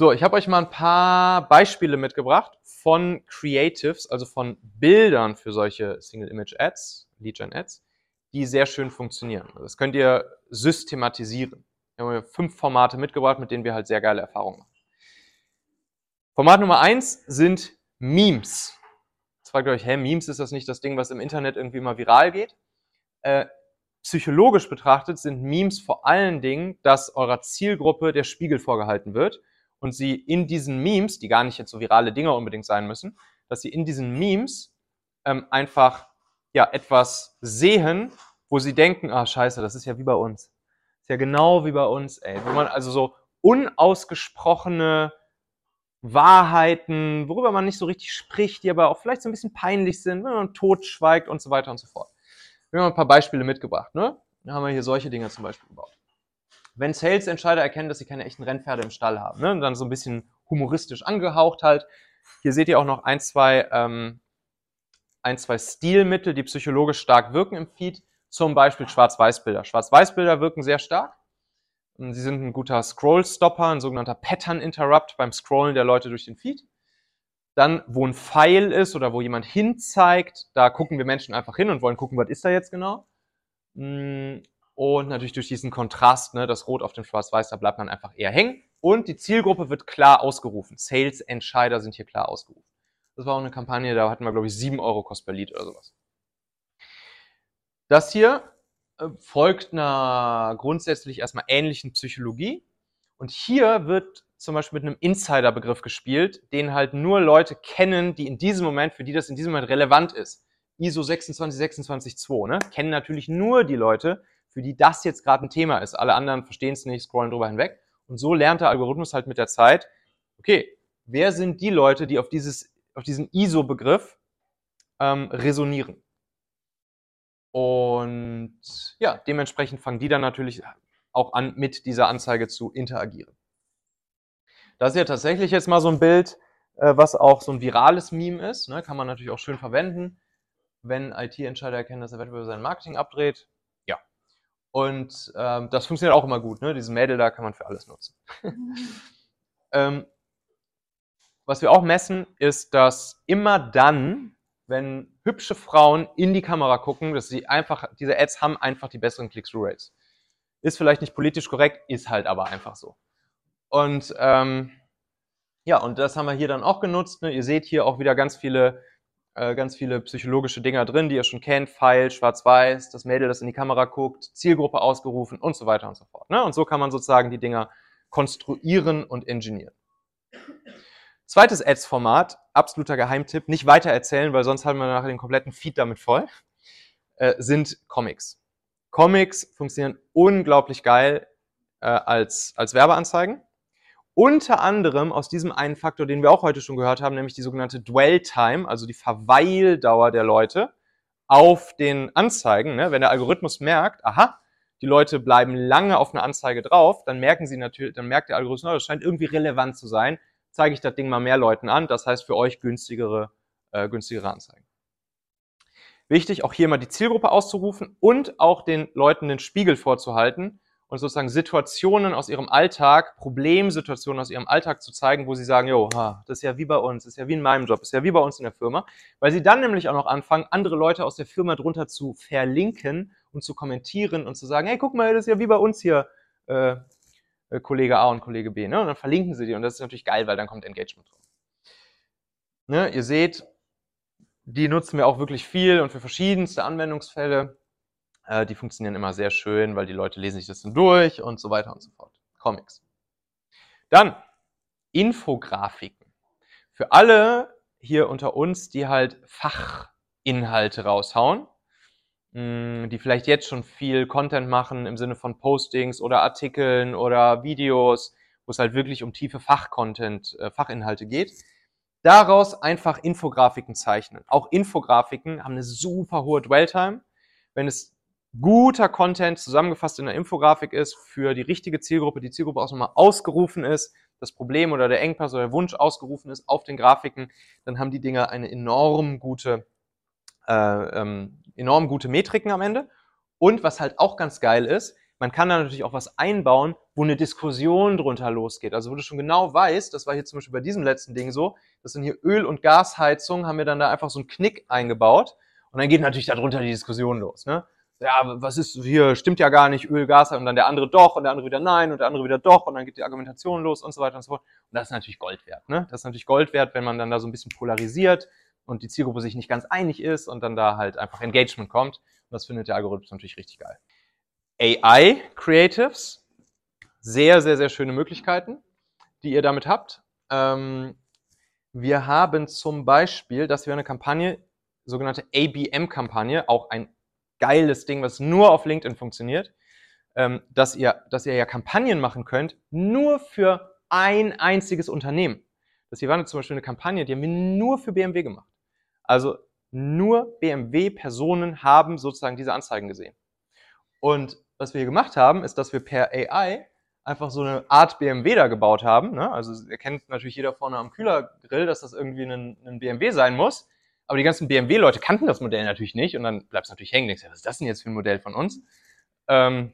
So, ich habe euch mal ein paar Beispiele mitgebracht von Creatives, also von Bildern für solche Single-Image-Ads, Lead-Gen-Ads, die sehr schön funktionieren. Das könnt ihr systematisieren. Wir haben fünf Formate mitgebracht, mit denen wir halt sehr geile Erfahrungen machen. Format Nummer eins sind Memes. Jetzt fragt ihr euch, hä, Memes ist das nicht das Ding, was im Internet irgendwie immer viral geht? Äh, psychologisch betrachtet sind Memes vor allen Dingen, dass eurer Zielgruppe der Spiegel vorgehalten wird und sie in diesen Memes, die gar nicht jetzt so virale Dinge unbedingt sein müssen, dass sie in diesen Memes ähm, einfach ja etwas sehen, wo sie denken, ah scheiße, das ist ja wie bei uns. Das ist ja genau wie bei uns, ey. Wo man also so unausgesprochene Wahrheiten, worüber man nicht so richtig spricht, die aber auch vielleicht so ein bisschen peinlich sind, wenn man tot schweigt und so weiter und so fort. Wir haben ein paar Beispiele mitgebracht, ne? Da haben wir hier solche Dinge zum Beispiel gebaut wenn Sales-Entscheider erkennen, dass sie keine echten Rennpferde im Stall haben. Ne? Und dann so ein bisschen humoristisch angehaucht halt. Hier seht ihr auch noch ein, zwei, ähm, ein, zwei Stilmittel, die psychologisch stark wirken im Feed. Zum Beispiel Schwarz-Weiß-Bilder. Schwarz-Weiß-Bilder wirken sehr stark. Sie sind ein guter Scroll-Stopper, ein sogenannter Pattern-Interrupt beim Scrollen der Leute durch den Feed. Dann, wo ein Pfeil ist oder wo jemand hinzeigt, da gucken wir Menschen einfach hin und wollen gucken, was ist da jetzt genau. Und natürlich durch diesen Kontrast, ne, das Rot auf dem Schwarz-Weiß, da bleibt man einfach eher hängen. Und die Zielgruppe wird klar ausgerufen. Sales-Entscheider sind hier klar ausgerufen. Das war auch eine Kampagne, da hatten wir, glaube ich, 7 Euro Kost per Lead oder sowas. Das hier äh, folgt einer grundsätzlich erstmal ähnlichen Psychologie. Und hier wird zum Beispiel mit einem Insider-Begriff gespielt, den halt nur Leute kennen, die in diesem Moment, für die das in diesem Moment relevant ist. ISO 26262, ne? Kennen natürlich nur die Leute, für die das jetzt gerade ein Thema ist. Alle anderen verstehen es nicht, scrollen drüber hinweg. Und so lernt der Algorithmus halt mit der Zeit, okay, wer sind die Leute, die auf, dieses, auf diesen ISO-Begriff ähm, resonieren? Und ja, dementsprechend fangen die dann natürlich auch an, mit dieser Anzeige zu interagieren. Das ist ja tatsächlich jetzt mal so ein Bild, äh, was auch so ein virales Meme ist. Ne? Kann man natürlich auch schön verwenden, wenn IT-Entscheider erkennen, dass der Wettbewerber sein Marketing abdreht. Und ähm, das funktioniert auch immer gut. Ne? Diesen Mädel da kann man für alles nutzen. ähm, was wir auch messen, ist, dass immer dann, wenn hübsche Frauen in die Kamera gucken, dass sie einfach, diese Ads haben einfach die besseren Click-Through-Rates. Ist vielleicht nicht politisch korrekt, ist halt aber einfach so. Und ähm, ja, und das haben wir hier dann auch genutzt. Ne? Ihr seht hier auch wieder ganz viele, äh, ganz viele psychologische Dinger drin, die ihr schon kennt. Pfeil, Schwarz-Weiß, das Mädel, das in die Kamera guckt, Zielgruppe ausgerufen und so weiter und so fort. Ne? Und so kann man sozusagen die Dinger konstruieren und ingenieren. Zweites Ads-Format, absoluter Geheimtipp, nicht weiter erzählen, weil sonst haben wir nachher den kompletten Feed damit voll, äh, sind Comics. Comics funktionieren unglaublich geil äh, als, als Werbeanzeigen. Unter anderem aus diesem einen Faktor, den wir auch heute schon gehört haben, nämlich die sogenannte Dwell Time, also die Verweildauer der Leute auf den Anzeigen. Ne? Wenn der Algorithmus merkt, aha, die Leute bleiben lange auf eine Anzeige drauf, dann merken sie natürlich, dann merkt der Algorithmus, oh, das scheint irgendwie relevant zu sein, zeige ich das Ding mal mehr Leuten an. Das heißt für euch günstigere, äh, günstigere Anzeigen. Wichtig, auch hier mal die Zielgruppe auszurufen und auch den Leuten den Spiegel vorzuhalten und sozusagen Situationen aus ihrem Alltag, Problemsituationen aus ihrem Alltag zu zeigen, wo sie sagen, jo, das ist ja wie bei uns, das ist ja wie in meinem Job, das ist ja wie bei uns in der Firma, weil sie dann nämlich auch noch anfangen, andere Leute aus der Firma drunter zu verlinken und zu kommentieren und zu sagen, hey, guck mal, das ist ja wie bei uns hier, äh, äh, Kollege A und Kollege B, ne? Und dann verlinken sie die und das ist natürlich geil, weil dann kommt Engagement drauf. Ne? Ihr seht, die nutzen wir auch wirklich viel und für verschiedenste Anwendungsfälle. Äh, die funktionieren immer sehr schön, weil die Leute lesen sich das dann durch und so weiter und so fort. Comics. Dann Infografiken. Für alle hier unter uns, die halt Fachinhalte raushauen, mh, die vielleicht jetzt schon viel Content machen im Sinne von Postings oder Artikeln oder Videos, wo es halt wirklich um tiefe Fachcontent, äh, Fachinhalte geht. Daraus einfach Infografiken zeichnen. Auch Infografiken haben eine super hohe Dwell-Time. Wenn es guter Content zusammengefasst in der Infografik ist, für die richtige Zielgruppe, die Zielgruppe auch nochmal ausgerufen ist, das Problem oder der Engpass oder der Wunsch ausgerufen ist auf den Grafiken, dann haben die Dinger eine enorm gute, äh, ähm, enorm gute Metriken am Ende. Und was halt auch ganz geil ist, man kann da natürlich auch was einbauen, wo eine Diskussion drunter losgeht. Also wo du schon genau weißt, das war hier zum Beispiel bei diesem letzten Ding so, das sind hier Öl- und Gasheizung, haben wir dann da einfach so einen Knick eingebaut. Und dann geht natürlich darunter die Diskussion los. Ne? Ja, was ist hier, stimmt ja gar nicht, Öl, Gas, und dann der andere doch, und der andere wieder nein, und der andere wieder doch, und dann geht die Argumentation los und so weiter und so fort. Und das ist natürlich Gold wert, ne? Das ist natürlich Gold wert, wenn man dann da so ein bisschen polarisiert und die Zielgruppe sich nicht ganz einig ist und dann da halt einfach Engagement kommt. Und das findet der Algorithmus natürlich richtig geil. AI Creatives, sehr, sehr, sehr schöne Möglichkeiten, die ihr damit habt. Ähm, wir haben zum Beispiel, dass wir eine Kampagne, sogenannte ABM-Kampagne, auch ein geiles Ding, was nur auf LinkedIn funktioniert, ähm, dass, ihr, dass ihr ja Kampagnen machen könnt, nur für ein einziges Unternehmen. Das hier war zum Beispiel eine Kampagne, die haben wir nur für BMW gemacht. Also nur BMW-Personen haben sozusagen diese Anzeigen gesehen. Und was wir hier gemacht haben, ist, dass wir per AI einfach so eine Art BMW da gebaut haben. Ne? Also erkennt natürlich jeder vorne am Kühlergrill, dass das irgendwie ein, ein BMW sein muss. Aber die ganzen BMW-Leute kannten das Modell natürlich nicht und dann bleibt es natürlich hängen. Denkst, was ist das denn jetzt für ein Modell von uns? Ähm,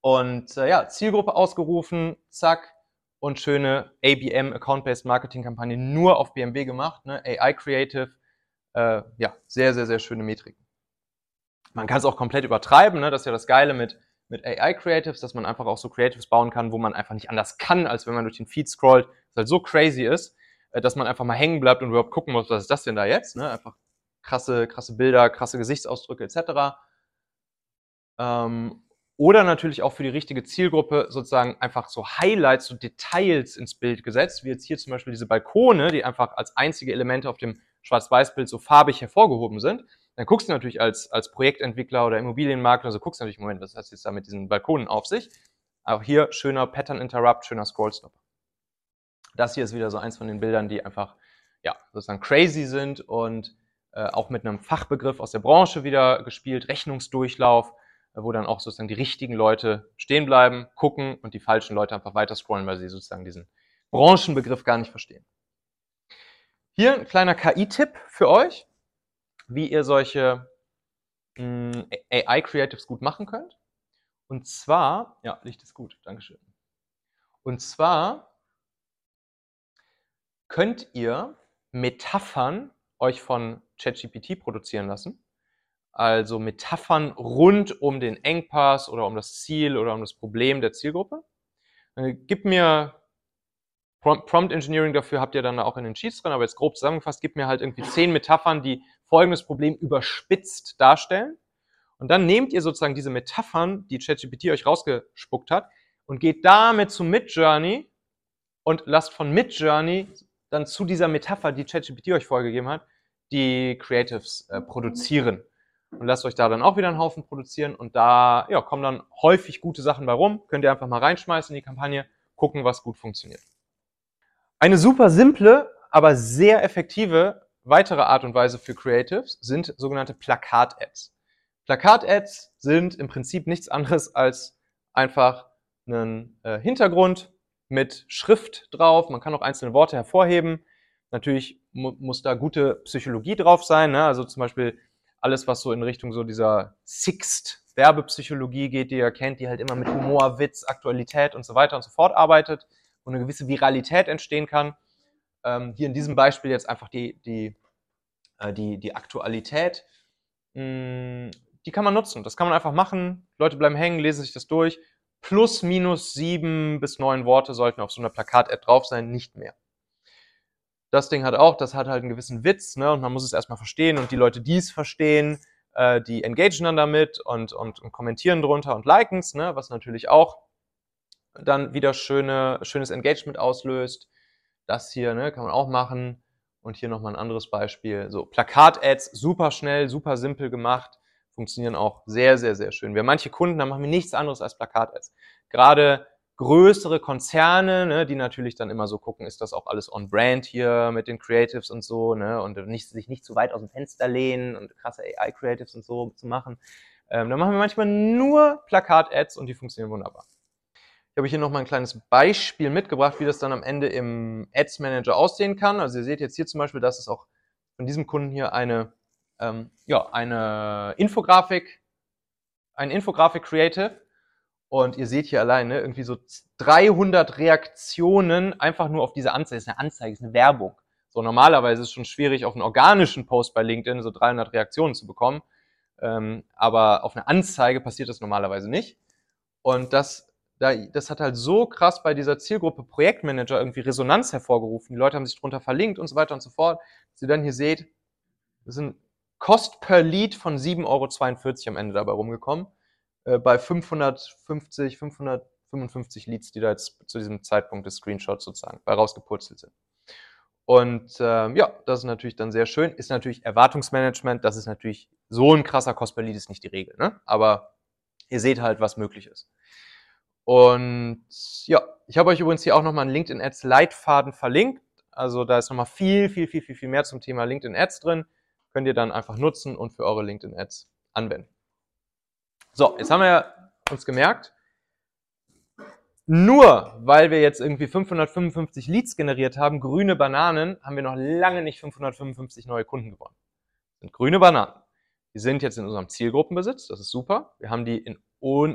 und äh, ja, Zielgruppe ausgerufen, zack, und schöne ABM, Account-Based Marketing-Kampagne, nur auf BMW gemacht, ne? AI Creative. Äh, ja, sehr, sehr, sehr schöne Metriken. Man kann es auch komplett übertreiben, ne? das ist ja das Geile mit, mit AI Creatives, dass man einfach auch so Creatives bauen kann, wo man einfach nicht anders kann, als wenn man durch den Feed scrollt, was halt so crazy ist. Äh, dass man einfach mal hängen bleibt und überhaupt gucken muss, was ist das denn da jetzt? Ne? Einfach krasse, krasse Bilder, krasse Gesichtsausdrücke etc. Ähm, oder natürlich auch für die richtige Zielgruppe sozusagen einfach so Highlights, so Details ins Bild gesetzt, wie jetzt hier zum Beispiel diese Balkone, die einfach als einzige Elemente auf dem Schwarz-Weiß-Bild so farbig hervorgehoben sind. Dann guckst du natürlich als, als Projektentwickler oder Immobilienmakler, so guckst du natürlich, Moment, was hat jetzt da mit diesen Balkonen auf sich? Auch hier schöner Pattern Interrupt, schöner Scrollstopper. Das hier ist wieder so eins von den Bildern, die einfach ja, sozusagen crazy sind und äh, auch mit einem Fachbegriff aus der Branche wieder gespielt, Rechnungsdurchlauf, äh, wo dann auch sozusagen die richtigen Leute stehen bleiben, gucken und die falschen Leute einfach weiter scrollen, weil sie sozusagen diesen Branchenbegriff gar nicht verstehen. Hier ein kleiner KI-Tipp für euch, wie ihr solche hm, AI-Creatives gut machen könnt. Und zwar, ja, Licht ist gut, Dankeschön. Und zwar könnt ihr Metaphern euch von ChatGPT produzieren lassen. Also Metaphern rund um den Engpass oder um das Ziel oder um das Problem der Zielgruppe. Äh, gib mir Prompt Engineering dafür habt ihr dann auch in den Sheets drin, aber jetzt grob zusammengefasst, gib mir halt irgendwie zehn Metaphern, die folgendes Problem überspitzt darstellen. Und dann nehmt ihr sozusagen diese Metaphern, die ChatGPT euch rausgespuckt hat, und geht damit zu Midjourney und lasst von Midjourney dann zu dieser Metapher, die ChatGPT euch vorgegeben hat, die Creatives äh, produzieren. Und lasst euch da dann auch wieder einen Haufen produzieren und da ja, kommen dann häufig gute Sachen bei rum. Könnt ihr einfach mal reinschmeißen in die Kampagne, gucken, was gut funktioniert. Eine super simple, aber sehr effektive weitere Art und Weise für Creatives sind sogenannte Plakat-Ads. Plakat-Ads sind im Prinzip nichts anderes als einfach einen äh, Hintergrund mit Schrift drauf. Man kann auch einzelne Worte hervorheben. Natürlich mu muss da gute Psychologie drauf sein. Ne? Also zum Beispiel alles, was so in Richtung so dieser Sixt Werbepsychologie geht, die ihr kennt, die halt immer mit Humor, Witz, Aktualität und so weiter und so fort arbeitet, wo eine gewisse Viralität entstehen kann. Ähm, hier in diesem Beispiel jetzt einfach die, die, äh, die, die Aktualität. Mh, hm, die kann man nutzen. Das kann man einfach machen. Leute bleiben hängen, lesen sich das durch. Plus, minus sieben bis neun Worte sollten auf so einer Plakat-App drauf sein, nicht mehr. Das Ding hat auch, das hat halt einen gewissen Witz, ne? Und man muss es erstmal verstehen. Und die Leute, die es verstehen, äh, die engagen dann damit und, und, und kommentieren drunter und liken es, ne? Was natürlich auch dann wieder schöne, schönes Engagement auslöst. Das hier, ne, kann man auch machen. Und hier nochmal ein anderes Beispiel. So, Plakat-Ads, super schnell, super simpel gemacht funktionieren auch sehr, sehr, sehr schön. Wir haben manche Kunden, da machen wir nichts anderes als Plakat-Ads. Gerade größere Konzerne, ne, die natürlich dann immer so gucken, ist das auch alles on-brand hier mit den Creatives und so, ne, und nicht, sich nicht zu weit aus dem Fenster lehnen und krasse AI-Creatives und so zu machen. Ähm, da machen wir manchmal nur Plakat-Ads und die funktionieren wunderbar. Ich habe hier nochmal ein kleines Beispiel mitgebracht, wie das dann am Ende im Ads Manager aussehen kann. Also ihr seht jetzt hier zum Beispiel, dass es auch von diesem Kunden hier eine ähm, ja, eine Infografik, ein Infografik Creative. Und ihr seht hier alleine irgendwie so 300 Reaktionen einfach nur auf diese Anzeige. Das ist eine Anzeige, ist eine Werbung. So normalerweise ist es schon schwierig, auf einen organischen Post bei LinkedIn so 300 Reaktionen zu bekommen. Ähm, aber auf eine Anzeige passiert das normalerweise nicht. Und das, das hat halt so krass bei dieser Zielgruppe Projektmanager irgendwie Resonanz hervorgerufen. Die Leute haben sich drunter verlinkt und so weiter und so fort. Dass ihr dann hier seht, das sind Cost per Lead von 7,42 Euro am Ende dabei rumgekommen. Äh, bei 550, 555 Leads, die da jetzt zu diesem Zeitpunkt des Screenshots sozusagen bei rausgepurzelt sind. Und ähm, ja, das ist natürlich dann sehr schön. Ist natürlich Erwartungsmanagement. Das ist natürlich so ein krasser Cost per Lead ist nicht die Regel. Ne? Aber ihr seht halt, was möglich ist. Und ja, ich habe euch übrigens hier auch nochmal einen LinkedIn Ads Leitfaden verlinkt. Also da ist nochmal viel, viel, viel, viel, viel mehr zum Thema LinkedIn Ads drin könnt ihr dann einfach nutzen und für eure LinkedIn-Ads anwenden. So, jetzt haben wir uns gemerkt, nur weil wir jetzt irgendwie 555 Leads generiert haben, grüne Bananen, haben wir noch lange nicht 555 neue Kunden gewonnen. Das sind grüne Bananen. Die sind jetzt in unserem Zielgruppenbesitz, das ist super. Wir haben die in,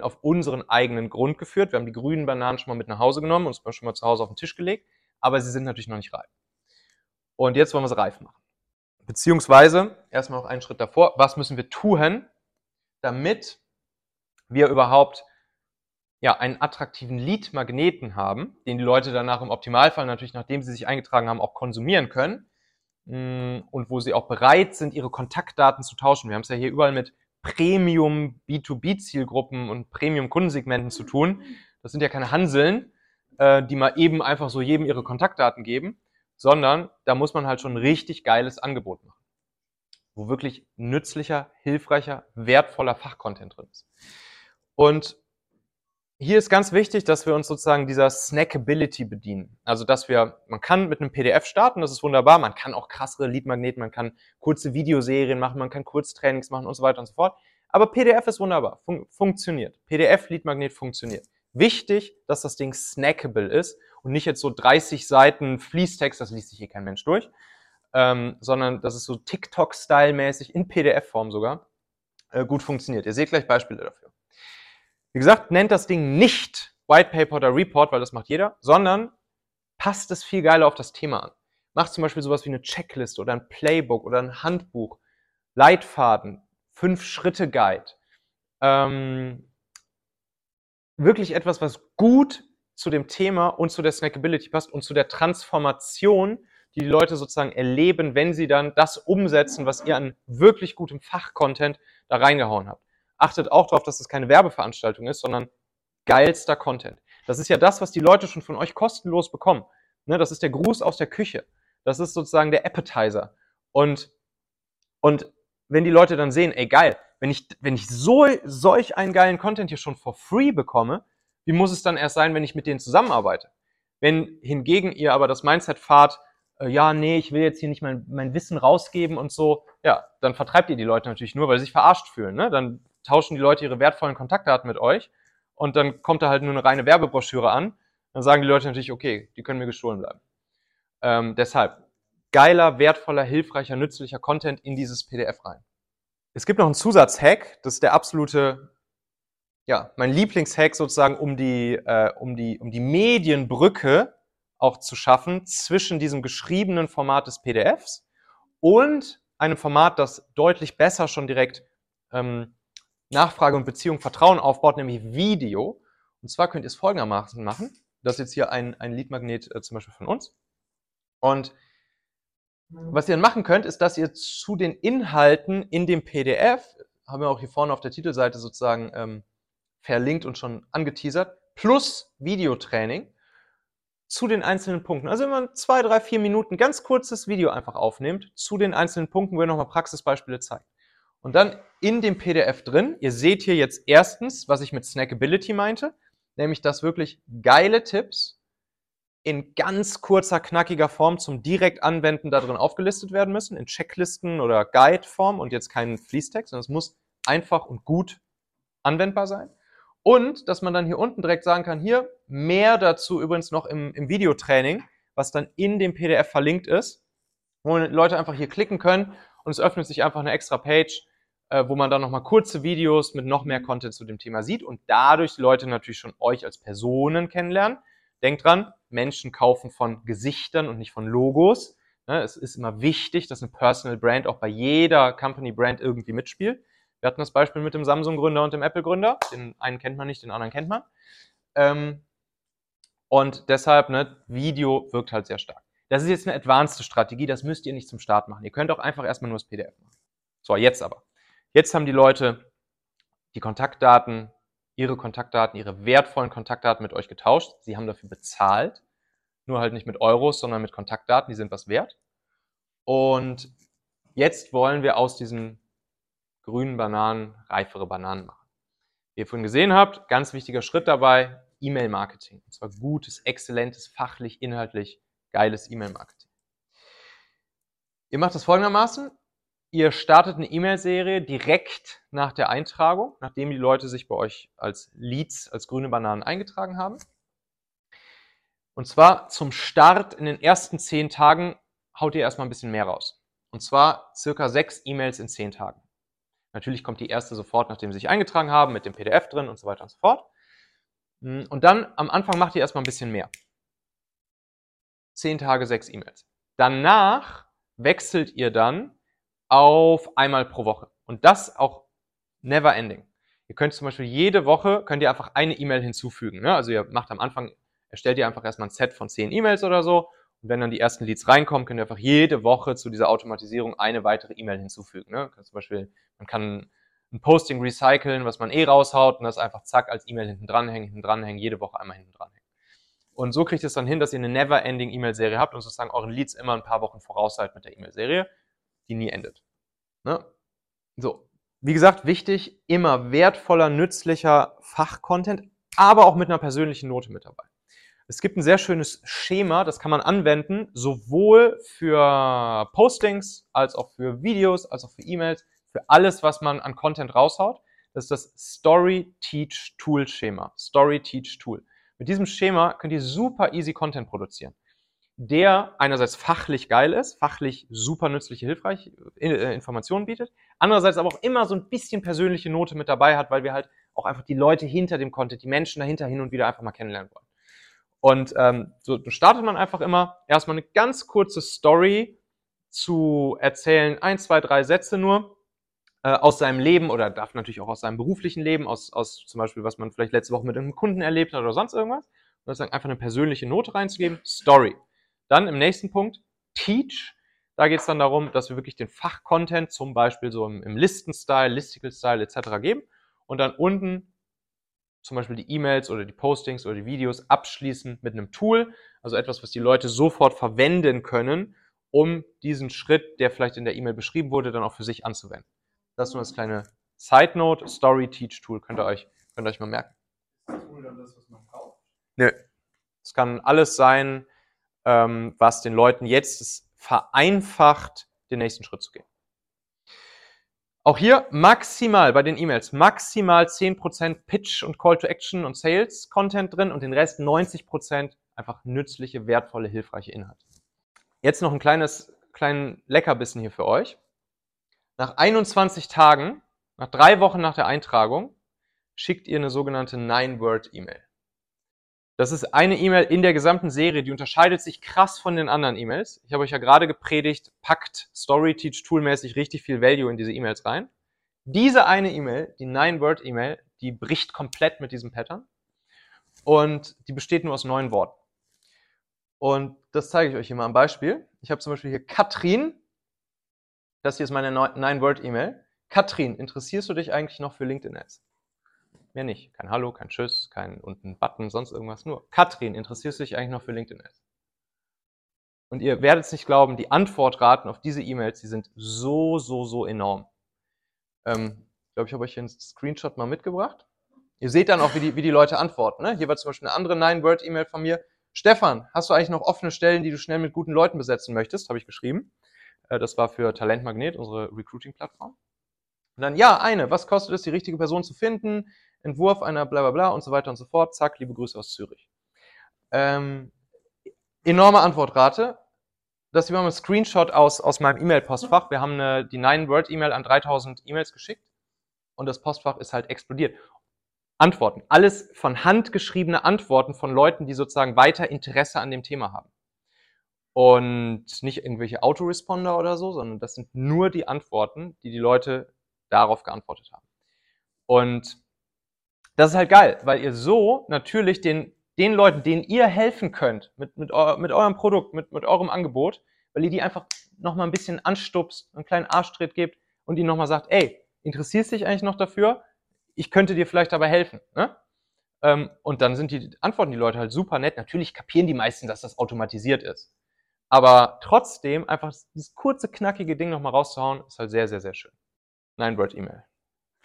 auf unseren eigenen Grund geführt. Wir haben die grünen Bananen schon mal mit nach Hause genommen und schon mal zu Hause auf den Tisch gelegt, aber sie sind natürlich noch nicht reif. Und jetzt wollen wir sie reif machen. Beziehungsweise, erstmal noch einen Schritt davor, was müssen wir tun, damit wir überhaupt ja, einen attraktiven Lead-Magneten haben, den die Leute danach im Optimalfall natürlich, nachdem sie sich eingetragen haben, auch konsumieren können mm, und wo sie auch bereit sind, ihre Kontaktdaten zu tauschen. Wir haben es ja hier überall mit Premium B2B-Zielgruppen und Premium-Kundensegmenten zu tun. Das sind ja keine Hanseln, äh, die mal eben einfach so jedem ihre Kontaktdaten geben, sondern da muss man halt schon ein richtig geiles Angebot machen, wo wirklich nützlicher, hilfreicher, wertvoller Fachcontent drin ist. Und hier ist ganz wichtig, dass wir uns sozusagen dieser Snackability bedienen. Also, dass wir, man kann mit einem PDF starten, das ist wunderbar. Man kann auch krassere Leadmagneten, man kann kurze Videoserien machen, man kann Kurztrainings machen und so weiter und so fort. Aber PDF ist wunderbar, fun funktioniert. PDF-Leadmagnet funktioniert. Wichtig, dass das Ding snackable ist und nicht jetzt so 30 Seiten Fließtext, das liest sich hier kein Mensch durch, ähm, sondern dass es so TikTok-Style-mäßig in PDF-Form sogar äh, gut funktioniert. Ihr seht gleich Beispiele dafür. Wie gesagt, nennt das Ding nicht White Paper oder Report, weil das macht jeder, sondern passt es viel geiler auf das Thema an. Macht zum Beispiel sowas wie eine Checkliste oder ein Playbook oder ein Handbuch, Leitfaden, Fünf-Schritte-Guide. Ähm, wirklich etwas, was gut zu dem Thema und zu der Snackability passt und zu der Transformation, die die Leute sozusagen erleben, wenn sie dann das umsetzen, was ihr an wirklich gutem Fachcontent da reingehauen habt. Achtet auch darauf, dass das keine Werbeveranstaltung ist, sondern geilster Content. Das ist ja das, was die Leute schon von euch kostenlos bekommen. Ne, das ist der Gruß aus der Küche. Das ist sozusagen der Appetizer. Und, und wenn die Leute dann sehen, ey geil, wenn ich, wenn ich so, solch einen geilen Content hier schon for free bekomme, wie muss es dann erst sein, wenn ich mit denen zusammenarbeite? Wenn hingegen ihr aber das Mindset fahrt, äh, ja, nee, ich will jetzt hier nicht mein, mein Wissen rausgeben und so, ja, dann vertreibt ihr die Leute natürlich nur, weil sie sich verarscht fühlen. Ne? Dann tauschen die Leute ihre wertvollen Kontaktdaten mit euch und dann kommt da halt nur eine reine Werbebroschüre an. Dann sagen die Leute natürlich, okay, die können mir gestohlen bleiben. Ähm, deshalb, geiler, wertvoller, hilfreicher, nützlicher Content in dieses PDF rein. Es gibt noch einen Zusatzhack, das ist der absolute ja, mein Lieblingshack sozusagen, um die, äh, um, die, um die Medienbrücke auch zu schaffen zwischen diesem geschriebenen Format des PDFs und einem Format, das deutlich besser schon direkt ähm, Nachfrage und Beziehung, Vertrauen aufbaut, nämlich Video. Und zwar könnt ihr es folgendermaßen machen. Das ist jetzt hier ein, ein Leadmagnet äh, zum Beispiel von uns. Und was ihr dann machen könnt, ist, dass ihr zu den Inhalten in dem PDF, haben wir auch hier vorne auf der Titelseite sozusagen ähm, verlinkt und schon angeteasert, plus Videotraining zu den einzelnen Punkten. Also wenn man zwei, drei, vier Minuten ganz kurzes Video einfach aufnimmt, zu den einzelnen Punkten, wo ihr nochmal Praxisbeispiele zeigt. Und dann in dem PDF drin, ihr seht hier jetzt erstens, was ich mit Snackability meinte, nämlich dass wirklich geile Tipps in ganz kurzer, knackiger Form zum direkt Anwenden da drin aufgelistet werden müssen, in Checklisten oder Guide-Form und jetzt keinen Fließtext, sondern es muss einfach und gut anwendbar sein. Und dass man dann hier unten direkt sagen kann, hier mehr dazu übrigens noch im, im Videotraining, was dann in dem PDF verlinkt ist, wo Leute einfach hier klicken können und es öffnet sich einfach eine extra Page, äh, wo man dann nochmal kurze Videos mit noch mehr Content zu dem Thema sieht und dadurch die Leute natürlich schon euch als Personen kennenlernen. Denkt dran, Menschen kaufen von Gesichtern und nicht von Logos. Ne, es ist immer wichtig, dass eine Personal Brand auch bei jeder Company Brand irgendwie mitspielt. Wir hatten das Beispiel mit dem Samsung-Gründer und dem Apple-Gründer. Den einen kennt man nicht, den anderen kennt man. Ähm, und deshalb, ne, Video wirkt halt sehr stark. Das ist jetzt eine advanced Strategie, das müsst ihr nicht zum Start machen. Ihr könnt auch einfach erstmal nur das PDF machen. So, jetzt aber. Jetzt haben die Leute die Kontaktdaten, ihre Kontaktdaten, ihre wertvollen Kontaktdaten mit euch getauscht. Sie haben dafür bezahlt. Nur halt nicht mit Euros, sondern mit Kontaktdaten, die sind was wert. Und jetzt wollen wir aus diesen grünen Bananen reifere Bananen machen. Wie ihr vorhin gesehen habt, ganz wichtiger Schritt dabei, E-Mail-Marketing. Und zwar gutes, exzellentes, fachlich, inhaltlich geiles E-Mail-Marketing. Ihr macht das folgendermaßen. Ihr startet eine E-Mail-Serie direkt nach der Eintragung, nachdem die Leute sich bei euch als Leads, als grüne Bananen eingetragen haben. Und zwar zum Start in den ersten zehn Tagen haut ihr erstmal ein bisschen mehr raus. Und zwar circa sechs E-Mails in zehn Tagen. Natürlich kommt die erste sofort, nachdem sie sich eingetragen haben, mit dem PDF drin und so weiter und so fort. Hm, und dann am Anfang macht ihr erstmal ein bisschen mehr. Zehn Tage, sechs E-Mails. Danach wechselt ihr dann auf einmal pro Woche. Und das auch never ending. Ihr könnt zum Beispiel jede Woche, könnt ihr einfach eine E-Mail hinzufügen. Ne? Also ihr macht am Anfang, erstellt ihr einfach erstmal ein Set von zehn E-Mails oder so und wenn dann die ersten Leads reinkommen, könnt ihr einfach jede Woche zu dieser Automatisierung eine weitere E-Mail hinzufügen. Ne? Zum Beispiel, man kann ein Posting recyceln, was man eh raushaut und das einfach zack als E-Mail hinten dranhängen, hinten dranhängen, jede Woche einmal hinten dranhängen. Und so kriegt es dann hin, dass ihr eine never-ending E-Mail-Serie habt und sozusagen euren Leads immer ein paar Wochen voraus seid mit der E-Mail-Serie, die nie endet. Ne? So. Wie gesagt, wichtig, immer wertvoller, nützlicher Fachcontent, aber auch mit einer persönlichen Note mit dabei. Es gibt ein sehr schönes Schema, das kann man anwenden, sowohl für Postings als auch für Videos, als auch für E-Mails, für alles, was man an Content raushaut. Das ist das Story Teach Tool Schema. Story Teach Tool. Mit diesem Schema könnt ihr super easy Content produzieren, der einerseits fachlich geil ist, fachlich super nützliche, hilfreich äh, Informationen bietet, andererseits aber auch immer so ein bisschen persönliche Note mit dabei hat, weil wir halt auch einfach die Leute hinter dem Content, die Menschen dahinter hin und wieder einfach mal kennenlernen wollen. Und ähm, so startet man einfach immer erstmal eine ganz kurze Story zu erzählen, ein, zwei, drei Sätze nur äh, aus seinem Leben oder darf natürlich auch aus seinem beruflichen Leben, aus, aus zum Beispiel, was man vielleicht letzte Woche mit einem Kunden erlebt hat oder sonst irgendwas. Und sozusagen einfach eine persönliche Note reinzugeben, Story. Dann im nächsten Punkt, Teach. Da geht es dann darum, dass wir wirklich den Fachcontent zum Beispiel so im, im Listen-Style, Listicle-Style etc. geben und dann unten zum Beispiel die E-Mails oder die Postings oder die Videos abschließen mit einem Tool, also etwas, was die Leute sofort verwenden können, um diesen Schritt, der vielleicht in der E-Mail beschrieben wurde, dann auch für sich anzuwenden. Das ist nur das kleine Side Note, Story Teach Tool, könnt ihr euch, könnt ihr euch mal merken. Ist das Tool dann das, was man kauft? Nö. Es kann alles sein, ähm, was den Leuten jetzt vereinfacht, den nächsten Schritt zu gehen. Auch hier maximal bei den E-Mails, maximal 10% Pitch und Call to Action und Sales Content drin und den Rest 90% einfach nützliche, wertvolle, hilfreiche Inhalte. Jetzt noch ein kleines, kleinen Leckerbissen hier für euch. Nach 21 Tagen, nach drei Wochen nach der Eintragung, schickt ihr eine sogenannte Nine-Word-E-Mail. Das ist eine E-Mail in der gesamten Serie, die unterscheidet sich krass von den anderen E-Mails. Ich habe euch ja gerade gepredigt, packt StoryTeach toolmäßig richtig viel Value in diese E-Mails rein. Diese eine E-Mail, die Nine-Word-E-Mail, die bricht komplett mit diesem Pattern und die besteht nur aus neun Worten. Und das zeige ich euch hier mal am Beispiel. Ich habe zum Beispiel hier Katrin. Das hier ist meine Nine-Word-E-Mail. Katrin, interessierst du dich eigentlich noch für LinkedIn-Ads? Mehr nicht. Kein Hallo, kein Tschüss, kein unten Button, sonst irgendwas. Nur, Katrin, interessierst du dich eigentlich noch für LinkedIn Ads? Und ihr werdet es nicht glauben, die Antwortraten auf diese E-Mails, die sind so, so, so enorm. Ähm, ich glaube, ich habe euch hier einen Screenshot mal mitgebracht. Ihr seht dann auch, wie die, wie die Leute antworten. Ne? Hier war zum Beispiel eine andere Nine-Word-E-Mail von mir. Stefan, hast du eigentlich noch offene Stellen, die du schnell mit guten Leuten besetzen möchtest? Habe ich geschrieben. Äh, das war für Talentmagnet, unsere Recruiting-Plattform. Und dann, ja, eine. Was kostet es, die richtige Person zu finden? Entwurf einer bla bla bla und so weiter und so fort. Zack, liebe Grüße aus Zürich. Ähm, enorme Antwortrate. Das hier war ein Screenshot aus, aus meinem E-Mail-Postfach. Wir haben eine, die 9-Word-E-Mail an 3000 E-Mails geschickt und das Postfach ist halt explodiert. Antworten. Alles von Hand geschriebene Antworten von Leuten, die sozusagen weiter Interesse an dem Thema haben. Und nicht irgendwelche Autoresponder oder so, sondern das sind nur die Antworten, die die Leute darauf geantwortet haben. Und das ist halt geil, weil ihr so natürlich den, den Leuten, denen ihr helfen könnt mit, mit, eu mit eurem Produkt, mit, mit eurem Angebot, weil ihr die einfach nochmal ein bisschen anstupst, einen kleinen Arschtritt gebt und ihnen nochmal sagt, ey, interessierst dich eigentlich noch dafür? Ich könnte dir vielleicht dabei helfen. Ne? Ähm, und dann sind die Antworten die Leute halt super nett. Natürlich kapieren die meisten, dass das automatisiert ist. Aber trotzdem einfach dieses kurze, knackige Ding nochmal rauszuhauen, ist halt sehr, sehr, sehr schön. Nine-Word-E-Mail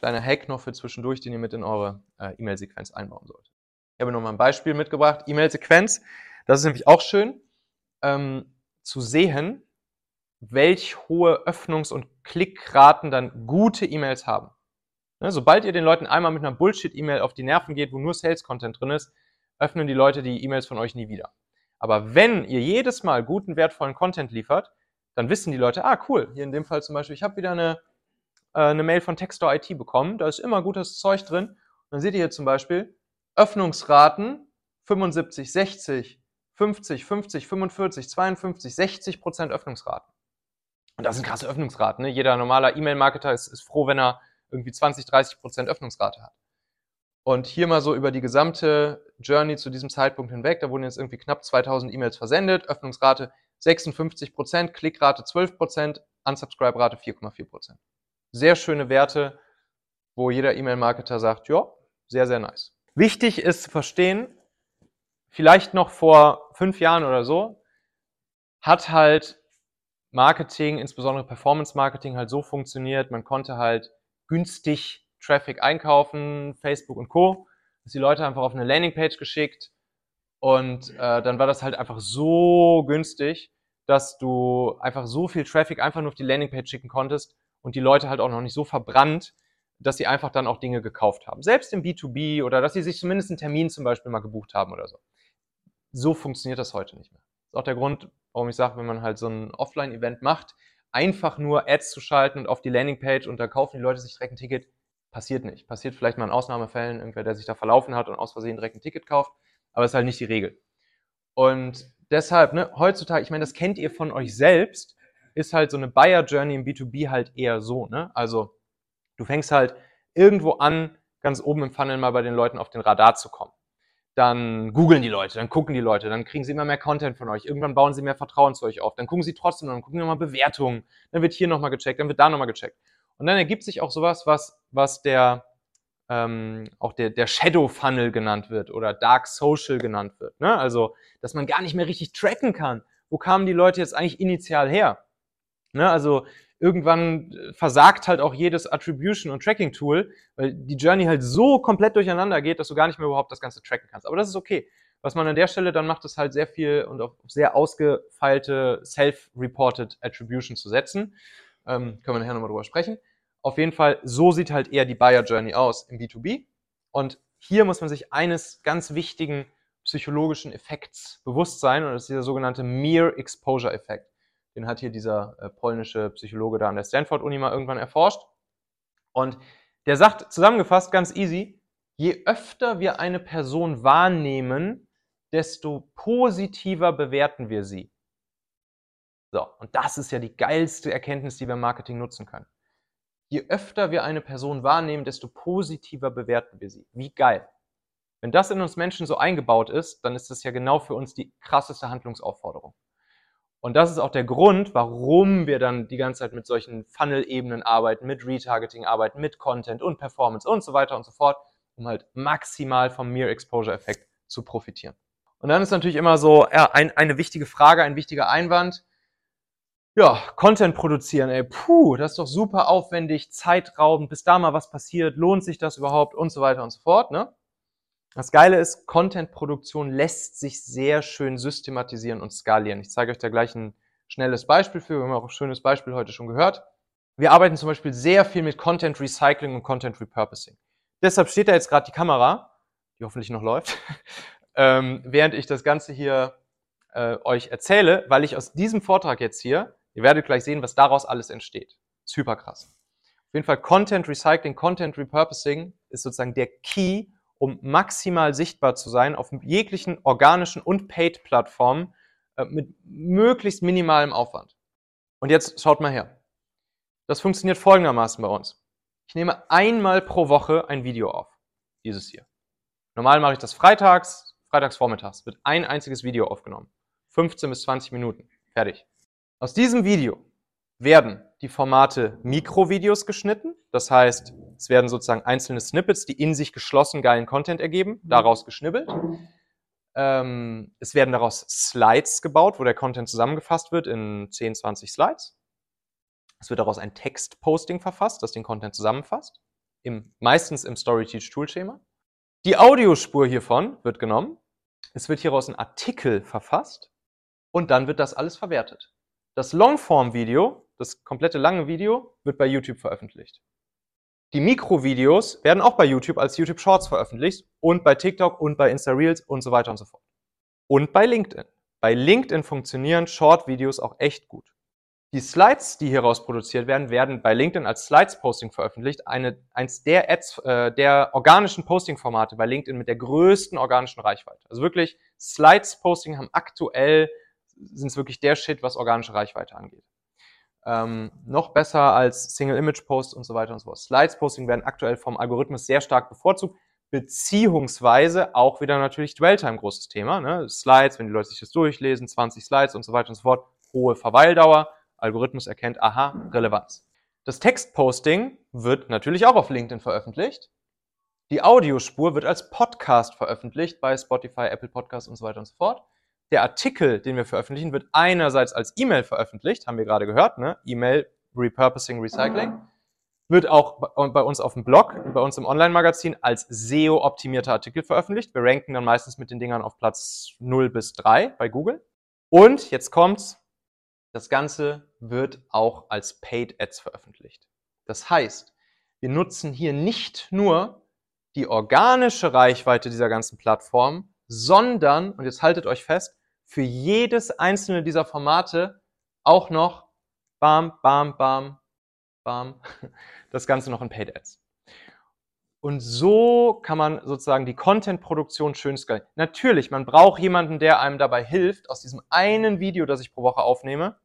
kleiner Hack noch für zwischendurch, den ihr mit in eure äh, E-Mail-Sequenz einbauen solltet. Ich habe nochmal ein Beispiel mitgebracht. E-Mail-Sequenz. Das ist nämlich auch schön ähm, zu sehen, welch hohe Öffnungs- und Klickraten dann gute E-Mails haben. Ne, sobald ihr den Leuten einmal mit einer Bullshit-E-Mail auf die Nerven geht, wo nur Sales-Content drin ist, öffnen die Leute die E-Mails von euch nie wieder. Aber wenn ihr jedes Mal guten, wertvollen Content liefert, dann wissen die Leute, ah cool, hier in dem Fall zum Beispiel, ich habe wieder eine äh, eine Mail von Textor IT bekommen. Da ist immer gutes Zeug drin. Und dann seht ihr hier zum Beispiel Öffnungsraten 75, 60, 50, 50, 45, 52, 60 Prozent Öffnungsraten. Und das sind krasse Öffnungsraten. Ne? Jeder normaler E-Mail-Marketer ist, ist froh, wenn er irgendwie 20, 30 Prozent Öffnungsrate hat. Und hier mal so über die gesamte Journey zu diesem Zeitpunkt hinweg, da wurden jetzt irgendwie knapp 2000 E-Mails versendet, Öffnungsrate 56 Prozent, Klickrate 12 Prozent, Unsubscribe-Rate 4,4 Prozent sehr schöne Werte, wo jeder E-Mail-Marketer sagt, ja, sehr, sehr nice. Wichtig ist zu verstehen, vielleicht noch vor fünf Jahren oder so, hat halt Marketing, insbesondere Performance Marketing, halt so funktioniert, man konnte halt günstig Traffic einkaufen, Facebook und Co. Dass die Leute einfach auf eine Landingpage geschickt und äh, dann war das halt einfach so günstig, dass du einfach so viel Traffic einfach nur auf die Landingpage schicken konntest und die Leute halt auch noch nicht so verbrannt, dass sie einfach dann auch Dinge gekauft haben. Selbst im B2B oder dass sie sich zumindest einen Termin zum Beispiel mal gebucht haben oder so. So funktioniert das heute nicht mehr. Das ist auch der Grund, warum ich sage, wenn man halt so ein Offline-Event macht, einfach nur Ads zu schalten und auf die Landingpage und da kaufen die Leute sich direkt ein Ticket, passiert nicht. Passiert vielleicht mal in Ausnahmefällen, irgendwer, der sich da verlaufen hat und aus Versehen direkt ein Ticket kauft, aber ist halt nicht die Regel. Und deshalb, ne, heutzutage, ich meine, das kennt ihr von euch selbst, ist halt so eine Buyer Journey im B2B halt eher so, ne? Also, du fängst halt irgendwo an, ganz oben im Funnel mal bei den Leuten auf den Radar zu kommen. Dann googeln die Leute, dann gucken die Leute, dann kriegen sie immer mehr Content von euch. Irgendwann bauen sie mehr Vertrauen zu euch auf. Dann gucken sie trotzdem dann gucken nochmal Bewertungen. Dann wird hier nochmal gecheckt, dann wird da nochmal gecheckt. Und dann ergibt sich auch sowas, was, was der, ähm, auch der, der Shadow Funnel genannt wird oder Dark Social genannt wird. Ne? Also, dass man gar nicht mehr richtig tracken kann. Wo kamen die Leute jetzt eigentlich initial her? Ne? Also, irgendwann äh, versagt halt auch jedes Attribution- und Tracking-Tool, weil die Journey halt so komplett durcheinander geht, dass du gar nicht mehr überhaupt das Ganze tracken kannst. Aber das ist okay. Was man an der Stelle dann macht, ist halt sehr viel und auf sehr ausgefeilte Self-Reported Attribution zu setzen. Ähm, können wir nachher nochmal drüber sprechen. Auf jeden Fall, so sieht halt eher die Buyer Journey aus im B2B. Und hier muss man sich eines ganz wichtigen psychologischen Effekts bewusst sein, und das ist dieser sogenannte Mere Exposure Effekt. Den hat hier dieser äh, polnische Psychologe da an der Stanford-Uni mal irgendwann erforscht. Und der sagt zusammengefasst ganz easy, je öfter wir eine Person wahrnehmen, desto positiver bewerten wir sie. So, und das ist ja die geilste Erkenntnis, die wir im Marketing nutzen können. Je öfter wir eine Person wahrnehmen, desto positiver bewerten wir sie. Wie geil. Wenn das in uns Menschen so eingebaut ist, dann ist das ja genau für uns die krasseste Handlungsaufforderung. Und das ist auch der Grund, warum wir dann die ganze Zeit mit solchen Funnel-Ebenen arbeiten, mit Retargeting arbeiten, mit Content und Performance und so weiter und so fort, um halt maximal vom Mere Exposure-Effekt zu profitieren. Und dann ist natürlich immer so ja, ein, eine wichtige Frage, ein wichtiger Einwand. Ja, Content produzieren, ey, puh, das ist doch super aufwendig, zeitraubend, bis da mal was passiert, lohnt sich das überhaupt und so weiter und so fort, ne? Das Geile ist, Content-Produktion lässt sich sehr schön systematisieren und skalieren. Ich zeige euch da gleich ein schnelles Beispiel für. Wir haben auch ein schönes Beispiel heute schon gehört. Wir arbeiten zum Beispiel sehr viel mit Content Recycling und Content Repurposing. Deshalb steht da jetzt gerade die Kamera, die hoffentlich noch läuft, ähm, während ich das Ganze hier äh, euch erzähle, weil ich aus diesem Vortrag jetzt hier, ihr werdet gleich sehen, was daraus alles entsteht. Super krass. Auf jeden Fall Content Recycling, Content Repurposing ist sozusagen der Key, um maximal sichtbar zu sein auf jeglichen organischen und Paid-Plattformen äh, mit möglichst minimalem Aufwand. Und jetzt schaut mal her. Das funktioniert folgendermaßen bei uns. Ich nehme einmal pro Woche ein Video auf. Dieses hier. Normal mache ich das freitags, freitags vormittags. Wird ein einziges Video aufgenommen. 15 bis 20 Minuten. Fertig. Aus diesem Video werden die Formate Mikrovideos geschnitten. Das heißt, es werden sozusagen einzelne Snippets, die in sich geschlossen geilen Content ergeben, daraus geschnibbelt. Ähm, es werden daraus Slides gebaut, wo der Content zusammengefasst wird in 10, 20 Slides. Es wird daraus ein Textposting verfasst, das den Content zusammenfasst. Im, meistens im StoryTeach-Toolschema. Die Audiospur hiervon wird genommen. Es wird hieraus ein Artikel verfasst. Und dann wird das alles verwertet. Das Longform-Video das komplette lange Video wird bei YouTube veröffentlicht. Die Mikrovideos werden auch bei YouTube als YouTube Shorts veröffentlicht und bei TikTok und bei Insta Reels und so weiter und so fort. Und bei LinkedIn. Bei LinkedIn funktionieren Short-Videos auch echt gut. Die Slides, die hieraus produziert werden, werden bei LinkedIn als Slides-Posting veröffentlicht. Eine, eins der, Ads, äh, der organischen Posting-Formate bei LinkedIn mit der größten organischen Reichweite. Also wirklich, Slides-Posting haben aktuell, sind es wirklich der Shit, was organische Reichweite angeht ähm, noch besser als Single-Image-Post und so weiter und so fort. Slides-Posting werden aktuell vom Algorithmus sehr stark bevorzugt, beziehungsweise auch wieder natürlich Dwell-Time großes Thema. Ne? Slides, wenn die Leute sich das durchlesen, 20 Slides und so weiter und so fort, hohe Verweildauer. Algorithmus erkennt, aha, Relevanz. Das Textposting wird natürlich auch auf LinkedIn veröffentlicht. Die Audiospur wird als Podcast veröffentlicht bei Spotify, Apple Podcasts und so weiter und so fort der Artikel, den wir veröffentlichen, wird einerseits als E-Mail veröffentlicht, haben wir gerade gehört, ne? E-Mail, Repurposing, Recycling. Wird auch bei uns auf dem Blog, bei uns im Online-Magazin als SEO-optimierter Artikel veröffentlicht. Wir ranken dann meistens mit den Dingern auf Platz 0 bis 3 bei Google. Und jetzt kommt's, das Ganze wird auch als Paid Ads veröffentlicht. Das heißt, wir nutzen hier nicht nur die organische Reichweite dieser ganzen Plattform, sondern, und jetzt haltet euch fest, für jedes einzelne dieser Formate auch noch bam, bam, bam, bam, das Ganze noch in Paid Ads. Und so kann man sozusagen die Content-Produktion schön skalieren. Natürlich, man braucht jemanden, der einem dabei hilft, aus diesem einen Video, das ich pro Woche aufnehme,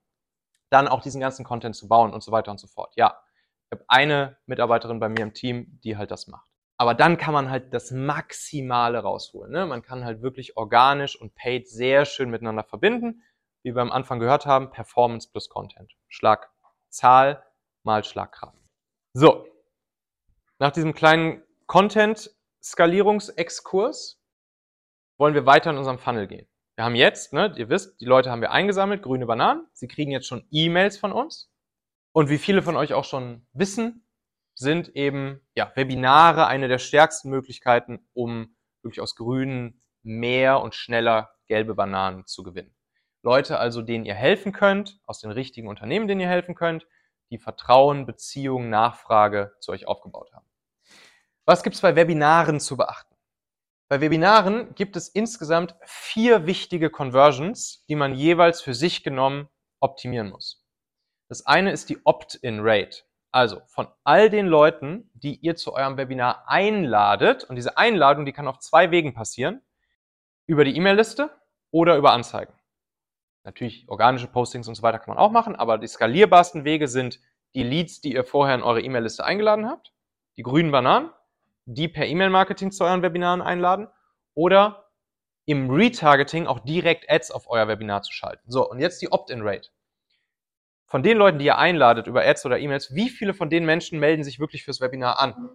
dann auch diesen ganzen Content zu bauen und so weiter und so fort. Ja, ich habe eine Mitarbeiterin bei mir im Team, die halt das macht. Aber dann kann man halt das Maximale rausholen. Ne? Man kann halt wirklich organisch und paid sehr schön miteinander verbinden. Wie wir am Anfang gehört haben, Performance plus Content. Schlagzahl mal Schlagkraft. So, nach diesem kleinen Content-Skalierungsexkurs wollen wir weiter in unserem Funnel gehen. Wir haben jetzt, ne, ihr wisst, die Leute haben wir eingesammelt, grüne Bananen. Sie kriegen jetzt schon E-Mails von uns. Und wie viele von euch auch schon wissen, sind eben ja, Webinare eine der stärksten Möglichkeiten, um wirklich aus grünen mehr und schneller gelbe Bananen zu gewinnen. Leute also, denen ihr helfen könnt, aus den richtigen Unternehmen, denen ihr helfen könnt, die Vertrauen, Beziehungen, Nachfrage zu euch aufgebaut haben. Was gibt es bei Webinaren zu beachten? Bei Webinaren gibt es insgesamt vier wichtige Conversions, die man jeweils für sich genommen optimieren muss. Das eine ist die Opt-in-Rate. Also von all den Leuten, die ihr zu eurem Webinar einladet, und diese Einladung, die kann auf zwei Wegen passieren, über die E-Mail-Liste oder über Anzeigen. Natürlich organische Postings und so weiter kann man auch machen, aber die skalierbarsten Wege sind die Leads, die ihr vorher in eure E-Mail-Liste eingeladen habt, die grünen Bananen, die per E-Mail-Marketing zu euren Webinaren einladen oder im Retargeting auch direkt Ads auf euer Webinar zu schalten. So, und jetzt die Opt-in-Rate von den Leuten, die ihr einladet über Ads oder E-Mails, wie viele von den Menschen melden sich wirklich fürs Webinar an?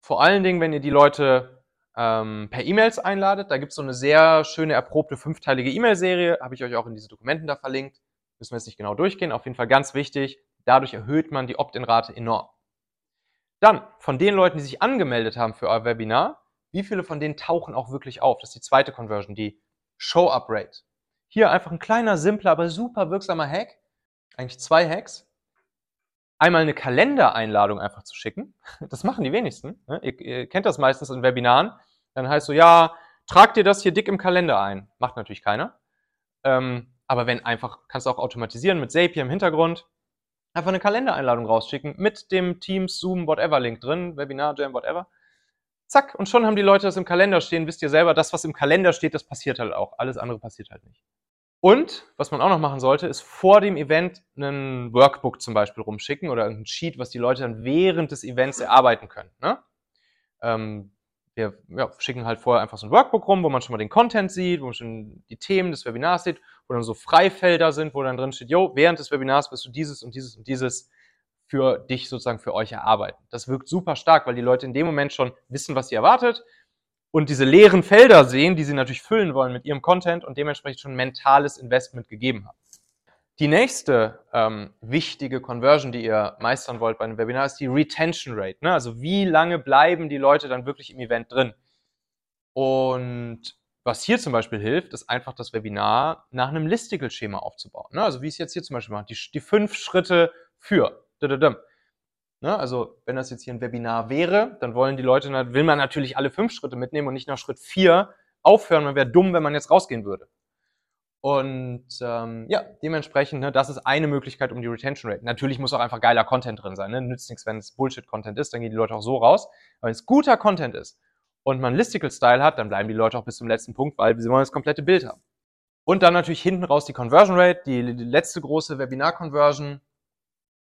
Vor allen Dingen, wenn ihr die Leute ähm, per E-Mails einladet, da gibt es so eine sehr schöne, erprobte fünfteilige E-Mail-Serie, habe ich euch auch in diese Dokumenten da verlinkt. Müssen wir jetzt nicht genau durchgehen, auf jeden Fall ganz wichtig. Dadurch erhöht man die Opt-in-Rate enorm. Dann, von den Leuten, die sich angemeldet haben für euer Webinar, wie viele von denen tauchen auch wirklich auf? Das ist die zweite Conversion, die Show-Up-Rate. Hier einfach ein kleiner, simpler, aber super wirksamer Hack eigentlich zwei Hacks. Einmal eine Kalendereinladung einfach zu schicken. Das machen die wenigsten. Ne? Ihr, kennt das meistens in Webinaren. Dann heißt so, ja, trag dir das hier dick im Kalender ein. Macht natürlich keiner. Ähm, aber wenn einfach, kannst du auch automatisieren mit Zapier im Hintergrund. Einfach eine Kalendereinladung rausschicken mit dem Teams, Zoom, whatever Link drin, Webinar, Jam, whatever. Zack, und schon haben die Leute das im Kalender stehen. Wisst ihr selber, das, was im Kalender steht, das passiert halt auch. Alles andere passiert halt nicht. Und was man auch noch machen sollte, ist vor dem Event einen Workbook zum Beispiel rumschicken oder ein Sheet, was die Leute dann während des Events erarbeiten können. Ne? Ähm, wir ja, schicken halt vorher einfach so ein Workbook rum, wo man schon mal den Content sieht, wo man schon die Themen des Webinars sieht, wo dann so Freifelder sind, wo dann drin steht, jo, während des Webinars wirst du dieses und dieses und dieses für dich sozusagen für euch erarbeiten. Das wirkt super stark, weil die Leute in dem Moment schon wissen, was sie erwartet, und diese leeren Felder sehen, die sie natürlich füllen wollen mit ihrem Content und dementsprechend schon mentales Investment gegeben haben. Die nächste ähm, wichtige Conversion, die ihr meistern wollt bei einem Webinar, ist die Retention Rate. Ne? Also wie lange bleiben die Leute dann wirklich im Event drin? Und was hier zum Beispiel hilft, ist einfach das Webinar nach einem Listicle-Schema aufzubauen. Ne? Also wie ich es jetzt hier zum Beispiel mache, die, die fünf Schritte für. Ne? Also wenn das jetzt hier ein Webinar wäre, dann wollen die Leute, will man natürlich alle fünf Schritte mitnehmen und nicht nach Schritt vier aufhören. Man wäre dumm, wenn man jetzt rausgehen würde. Und ähm, ja, dementsprechend, ne, das ist eine Möglichkeit um die Retention Rate. Natürlich muss auch einfach geiler Content drin sein. Ne? Nützt nichts, wenn es Bullshit-Content ist, dann gehen die Leute auch so raus. Aber wenn es guter Content ist und man Listicle-Style hat, dann bleiben die Leute auch bis zum letzten Punkt, weil sie wollen das komplette Bild haben. Und dann natürlich hinten raus die Conversion Rate, die, die letzte große Webinar-Conversion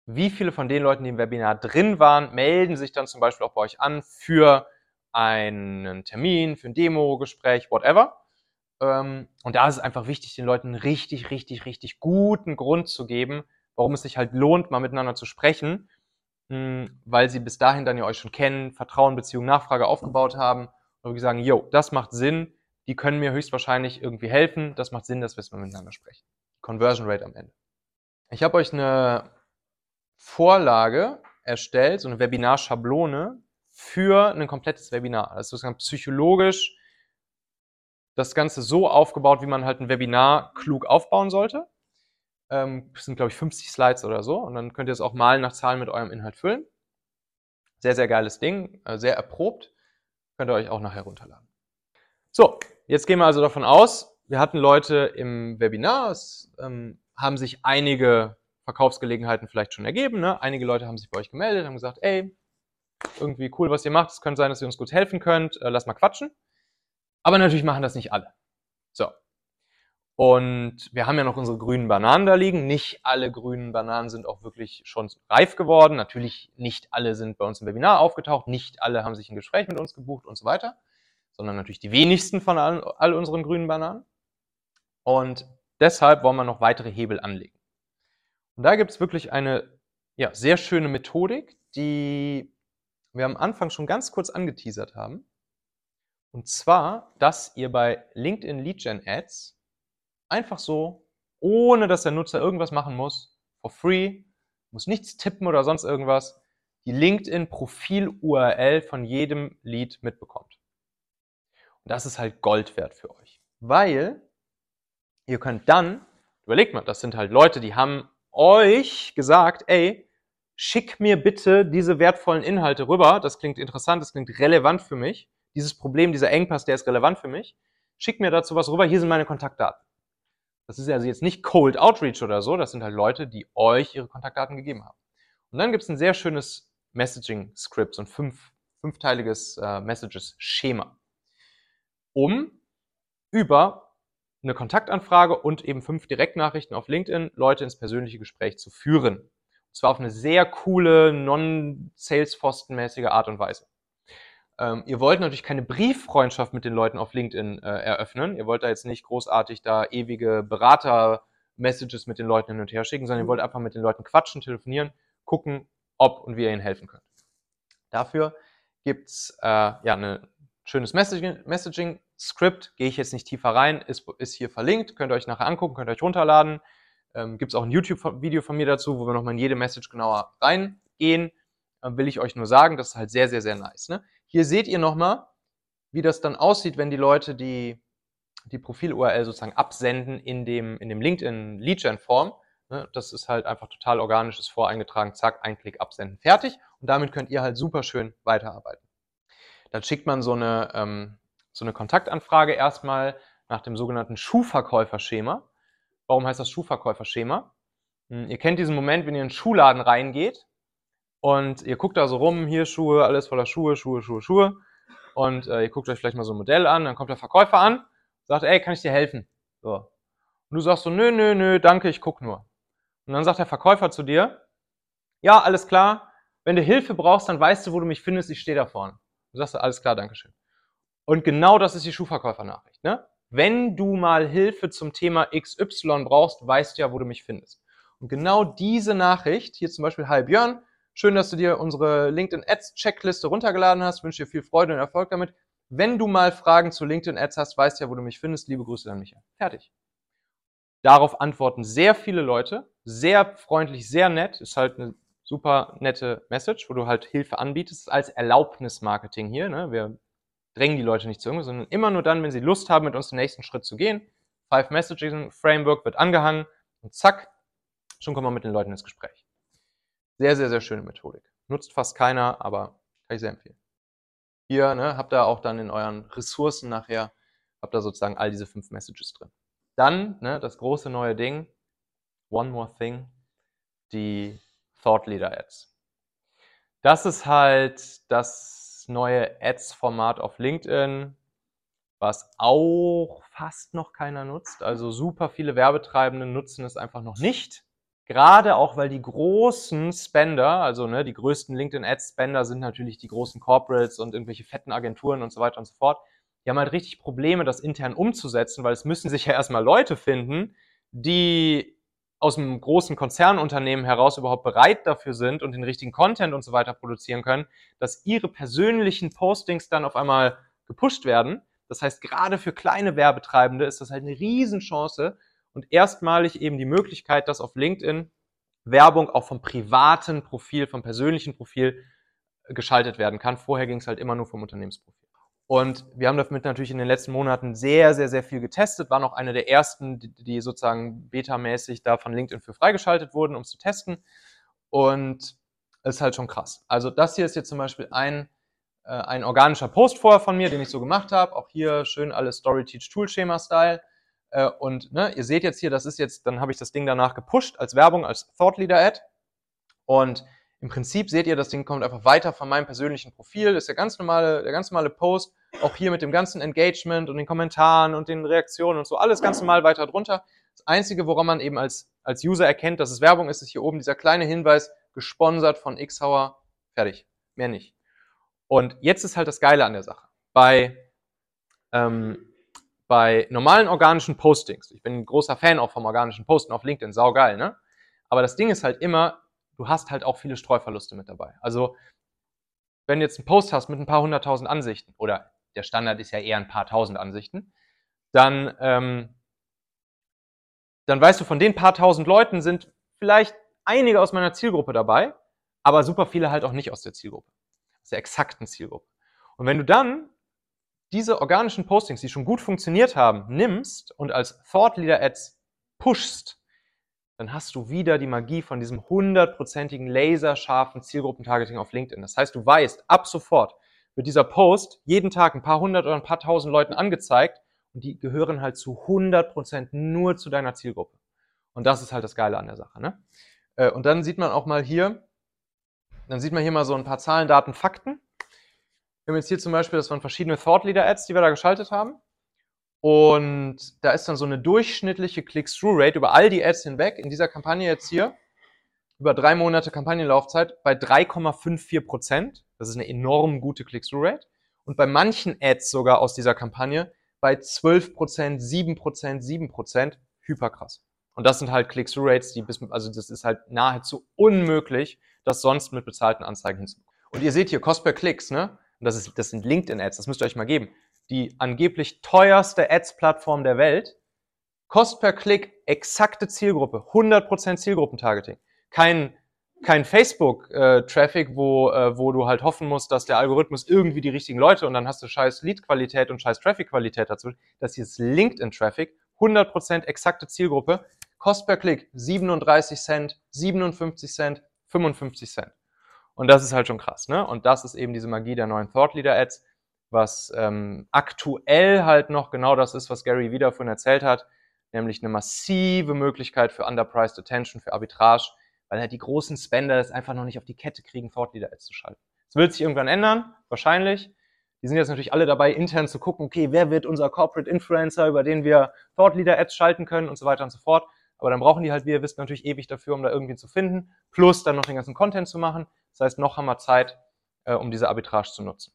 wie viele von den Leuten, die im Webinar drin waren, melden sich dann zum Beispiel auch bei euch an für einen Termin, für ein Demo-Gespräch, whatever. Ähm, und da ist es einfach wichtig, den Leuten richtig, richtig, richtig guten Grund zu geben, warum es sich halt lohnt, mal miteinander zu sprechen, hm, weil sie bis dahin dann ja euch schon kennen, Vertrauen, Beziehung, Nachfrage aufgebaut haben und wir sagen, yo, das macht Sinn, die können mir höchstwahrscheinlich irgendwie helfen, das macht Sinn, dass wir es mal miteinander sprechen. Conversion Rate am Ende. Ich habe euch eine Vorlage erstellt, so eine Webinar-Schablone für ein komplettes Webinar. Das ist sozusagen psychologisch das Ganze so aufgebaut, wie man halt ein Webinar klug aufbauen sollte. Ähm, das sind, glaube ich, 50 Slides oder so. Und dann könnt ihr es auch mal nach Zahlen mit eurem Inhalt füllen. Sehr, sehr geiles Ding, äh, sehr erprobt. Könnt ihr euch auch nachher runterladen. So, jetzt gehen wir also davon aus, wir hatten Leute im Webinar, es ähm, haben sich einige Verkaufsgelegenheiten vielleicht schon ergeben. Ne? Einige Leute haben sich bei euch gemeldet, haben gesagt, ey, irgendwie cool, was ihr macht. Es könnte sein, dass ihr uns gut helfen könnt. Äh, lass mal quatschen. Aber natürlich machen das nicht alle. So. Und wir haben ja noch unsere grünen Bananen da liegen. Nicht alle grünen Bananen sind auch wirklich schon reif geworden. Natürlich nicht alle sind bei uns im Webinar aufgetaucht. Nicht alle haben sich ein Gespräch mit uns gebucht und so weiter. Sondern natürlich die wenigsten von all, all unseren grünen Bananen. Und deshalb wollen wir noch weitere Hebel anlegen. Und da gibt es wirklich eine ja, sehr schöne Methodik, die wir am Anfang schon ganz kurz angeteasert haben. Und zwar, dass ihr bei LinkedIn Lead Gen Ads Einfach so, ohne dass der Nutzer irgendwas machen muss, for free, muss nichts tippen oder sonst irgendwas, die LinkedIn-Profil-URL von jedem Lead mitbekommt. Und das ist halt Gold wert für euch. Weil ihr könnt dann, überlegt mal, das sind halt Leute, die haben euch gesagt, ey, schick mir bitte diese wertvollen Inhalte rüber. Das klingt interessant, das klingt relevant für mich. Dieses Problem, dieser Engpass, der ist relevant für mich. Schick mir dazu was rüber. Hier sind meine Kontaktdaten. Das ist also jetzt nicht Cold Outreach oder so, das sind halt Leute, die euch ihre Kontaktdaten gegeben haben. Und dann gibt es ein sehr schönes Messaging-Script, so ein fünf, fünfteiliges äh, Messages-Schema, um über eine Kontaktanfrage und eben fünf Direktnachrichten auf LinkedIn Leute ins persönliche Gespräch zu führen. Und zwar auf eine sehr coole, non-Salesforce-mäßige Art und Weise. Ähm, ihr wollt natürlich keine Brieffreundschaft mit den Leuten auf LinkedIn äh, eröffnen. Ihr wollt da jetzt nicht großartig da ewige Berater-Messages mit den Leuten hin und her schicken, sondern ihr wollt einfach mit den Leuten quatschen, telefonieren, gucken, ob und wie ihr ihnen helfen könnt. Dafür gibt's äh, ja ein schönes Messaging-Script. Messaging Gehe ich jetzt nicht tiefer rein, ist, ist hier verlinkt, könnt ihr euch nachher angucken, könnt ihr euch runterladen. Ähm, Gibt es auch ein YouTube-Video von mir dazu, wo wir nochmal in jede Message genauer reingehen. Äh, will ich euch nur sagen, das ist halt sehr, sehr, sehr nice. Ne? Hier seht ihr nochmal, wie das dann aussieht, wenn die Leute die, die Profil-URL sozusagen absenden in dem, in dem LinkedIn Lead-Gen-Form. Ne, das ist halt einfach total organisches voreingetragen, zack, ein Klick absenden, fertig. Und damit könnt ihr halt super schön weiterarbeiten. Dann schickt man so eine, ähm, so eine Kontaktanfrage erstmal nach dem sogenannten Schuhverkäuferschema. Warum heißt das Schuhverkäuferschema? Hm, ihr kennt diesen Moment, wenn ihr in einen Schuhladen reingeht und ihr guckt da so rum, hier Schuhe, alles voller Schuhe, Schuhe, Schuhe, Schuhe. Und äh, ihr guckt euch vielleicht mal so ein Modell an, dann kommt der Verkäufer an, sagt, ey, kann ich dir helfen? So. Und du sagst so, nö, nö, nö, danke, ich guck nur. Und dann sagt der Verkäufer zu dir, ja, alles klar, wenn du Hilfe brauchst, dann weißt du, wo du mich findest, ich stehe da vorne. Du sagst, alles klar, danke schön. Und genau das ist die Schuhverkäufernachricht. Ne? Wenn du mal Hilfe zum Thema XY brauchst, weißt du ja, wo du mich findest. Und genau diese Nachricht, hier zum Beispiel, hi Björn, Schön, dass du dir unsere LinkedIn Ads Checkliste runtergeladen hast. Wünsche dir viel Freude und Erfolg damit. Wenn du mal Fragen zu LinkedIn Ads hast, weißt ja, wo du mich findest. Liebe Grüße an Michael. Fertig. Darauf antworten sehr viele Leute. Sehr freundlich, sehr nett. Ist halt eine super nette Message, wo du halt Hilfe anbietest als Erlaubnismarketing hier. Ne? Wir drängen die Leute nicht zu irgendwas, sondern immer nur dann, wenn sie Lust haben, mit uns den nächsten Schritt zu gehen. Five Messaging Framework wird angehangen und zack, schon kommen wir mit den Leuten ins Gespräch. Sehr, sehr, sehr schöne Methodik. Nutzt fast keiner, aber kann ich sehr empfehlen. Hier ne, habt ihr auch dann in euren Ressourcen nachher, habt ihr sozusagen all diese fünf Messages drin. Dann ne, das große neue Ding, One More Thing, die Thought Leader Ads. Das ist halt das neue Ads-Format auf LinkedIn, was auch fast noch keiner nutzt. Also super viele Werbetreibende nutzen es einfach noch nicht. Gerade auch, weil die großen Spender, also ne, die größten LinkedIn-Ad-Spender sind natürlich die großen Corporates und irgendwelche fetten Agenturen und so weiter und so fort. Die haben halt richtig Probleme, das intern umzusetzen, weil es müssen sich ja erstmal Leute finden, die aus einem großen Konzernunternehmen heraus überhaupt bereit dafür sind und den richtigen Content und so weiter produzieren können, dass ihre persönlichen Postings dann auf einmal gepusht werden. Das heißt, gerade für kleine Werbetreibende ist das halt eine Riesenchance, und erstmalig eben die Möglichkeit, dass auf LinkedIn Werbung auch vom privaten Profil, vom persönlichen Profil äh, geschaltet werden kann. Vorher ging es halt immer nur vom Unternehmensprofil. Und wir haben damit natürlich in den letzten Monaten sehr, sehr, sehr viel getestet, waren auch eine der ersten, die sozusagen betamäßig da von LinkedIn für freigeschaltet wurden, um es zu testen. Und es ist halt schon krass. Also das hier ist jetzt zum Beispiel ein, äh, ein organischer Post vorher von mir, den ich so gemacht habe. Auch hier schön alles Story Teach Tool Schema Style. Äh, und ne, ihr seht jetzt hier, das ist jetzt, dann habe ich das Ding danach gepusht als Werbung, als Thought Leader Ad. Und Im Prinzip seht ihr, das Ding kommt einfach weiter von meinem persönlichen Profil. Das ist der ganz normale, der ganz normale Post. Auch hier mit dem ganzen Engagement und den Kommentaren und den Reaktionen und so. Alles ganz normal weiter drunter. Das Einzige, woran man eben als, als User erkennt, dass es Werbung ist, ist hier oben dieser kleine Hinweis, gesponsert von Xhauer. Fertig. Mehr nicht. Und jetzt ist halt das Geile an der Sache. Bei, ähm, bei normalen organischen Postings, ich bin ein großer Fan auch vom organischen Posten auf LinkedIn, saugeil, ne? Aber das Ding ist halt immer, du hast halt auch viele Streuverluste mit dabei. Also, wenn du jetzt einen Post hast mit ein paar hunderttausend Ansichten, oder der Standard ist ja eher ein paar tausend Ansichten, dann, ähm, dann weißt du, von den paar tausend Leuten sind vielleicht einige aus meiner Zielgruppe dabei, aber super viele halt auch nicht aus der Zielgruppe, aus der exakten Zielgruppe. Und wenn du dann diese organischen Postings, die schon gut funktioniert haben, nimmst und als Thought Leader Ads pushst, dann hast du wieder die Magie von diesem hundertprozentigen laserscharfen Zielgruppentargeting auf LinkedIn. Das heißt, du weißt, ab sofort wird dieser Post jeden Tag ein paar hundert oder ein paar tausend Leuten angezeigt und die gehören halt zu 100% nur zu deiner Zielgruppe. Und das ist halt das Geile an der Sache. Ne? Äh, und dann sieht man auch mal hier, dann sieht man hier mal so ein paar Zahlen, Daten, Fakten. Wir haben jetzt hier zum Beispiel, das waren verschiedene Thought Leader Ads, die wir da geschaltet haben. Und da ist dann so eine durchschnittliche Click-Through-Rate über all die Ads hinweg in dieser Kampagne jetzt hier über drei Monate Kampagnenlaufzeit bei 3,54 Prozent. Das ist eine enorm gute Click-Through-Rate. Und bei manchen Ads sogar aus dieser Kampagne bei 12 Prozent, 7 Prozent, 7 Prozent. Hyperkrass. Und das sind halt Click-Through-Rates, die bis, also das ist halt nahezu unmöglich, das sonst mit bezahlten Anzeigen hinzubekommen. Und ihr seht hier Cost per Klicks, ne? Und das, ist, das sind LinkedIn-Ads, das müsst ihr euch mal geben. Die angeblich teuerste Ads-Plattform der Welt. Cost per Klick, exakte Zielgruppe, 100% Zielgruppentargeting. Kein, kein Facebook-Traffic, äh, wo, äh, wo du halt hoffen musst, dass der Algorithmus irgendwie die richtigen Leute und dann hast du scheiß Lead-Qualität und scheiß Traffic-Qualität dazu. Das hier ist LinkedIn-Traffic, 100% exakte Zielgruppe. Cost per Klick 37 Cent, 57 Cent, 55 Cent. Und das ist halt schon krass, ne? Und das ist eben diese Magie der neuen Thought Leader Ads, was ähm, aktuell halt noch genau das ist, was Gary wieder von erzählt hat, nämlich eine massive Möglichkeit für Underpriced Attention, für Arbitrage, weil halt die großen Spender es einfach noch nicht auf die Kette kriegen, Thought Leader Ads zu schalten. Das wird sich irgendwann ändern, wahrscheinlich. Die sind jetzt natürlich alle dabei, intern zu gucken, okay, wer wird unser Corporate Influencer, über den wir Thought Leader Ads schalten können und so weiter und so fort. Aber dann brauchen die halt, wie ihr wisst, natürlich ewig dafür, um da irgendwie zu finden, plus dann noch den ganzen Content zu machen. Das heißt, noch haben wir Zeit, äh, um diese Arbitrage zu nutzen.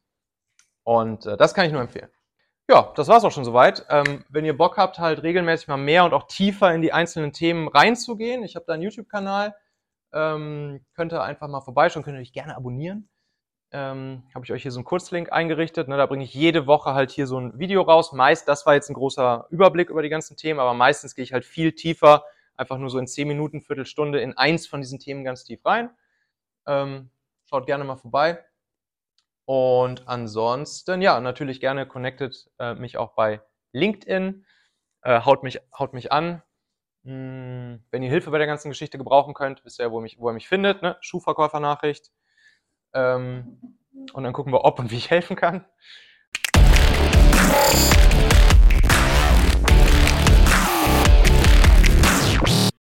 Und äh, das kann ich nur empfehlen. Ja, das war's auch schon soweit. Ähm, wenn ihr Bock habt, halt regelmäßig mal mehr und auch tiefer in die einzelnen Themen reinzugehen, ich habe da einen YouTube-Kanal, ähm, könnt ihr einfach mal vorbeischauen, könnt ihr euch gerne abonnieren. Ähm, habe ich euch hier so einen Kurzlink eingerichtet. Ne, da bringe ich jede Woche halt hier so ein Video raus. Meist, das war jetzt ein großer Überblick über die ganzen Themen, aber meistens gehe ich halt viel tiefer, einfach nur so in 10 Minuten, Viertelstunde in eins von diesen Themen ganz tief rein. Ähm, schaut gerne mal vorbei. Und ansonsten, ja, natürlich gerne connected äh, mich auch bei LinkedIn. Äh, haut, mich, haut mich an. Hm, wenn ihr Hilfe bei der ganzen Geschichte gebrauchen könnt, wisst ihr ja, wo, wo ihr mich findet. Ne? Schuhverkäufernachricht. Ähm, und dann gucken wir, ob und wie ich helfen kann.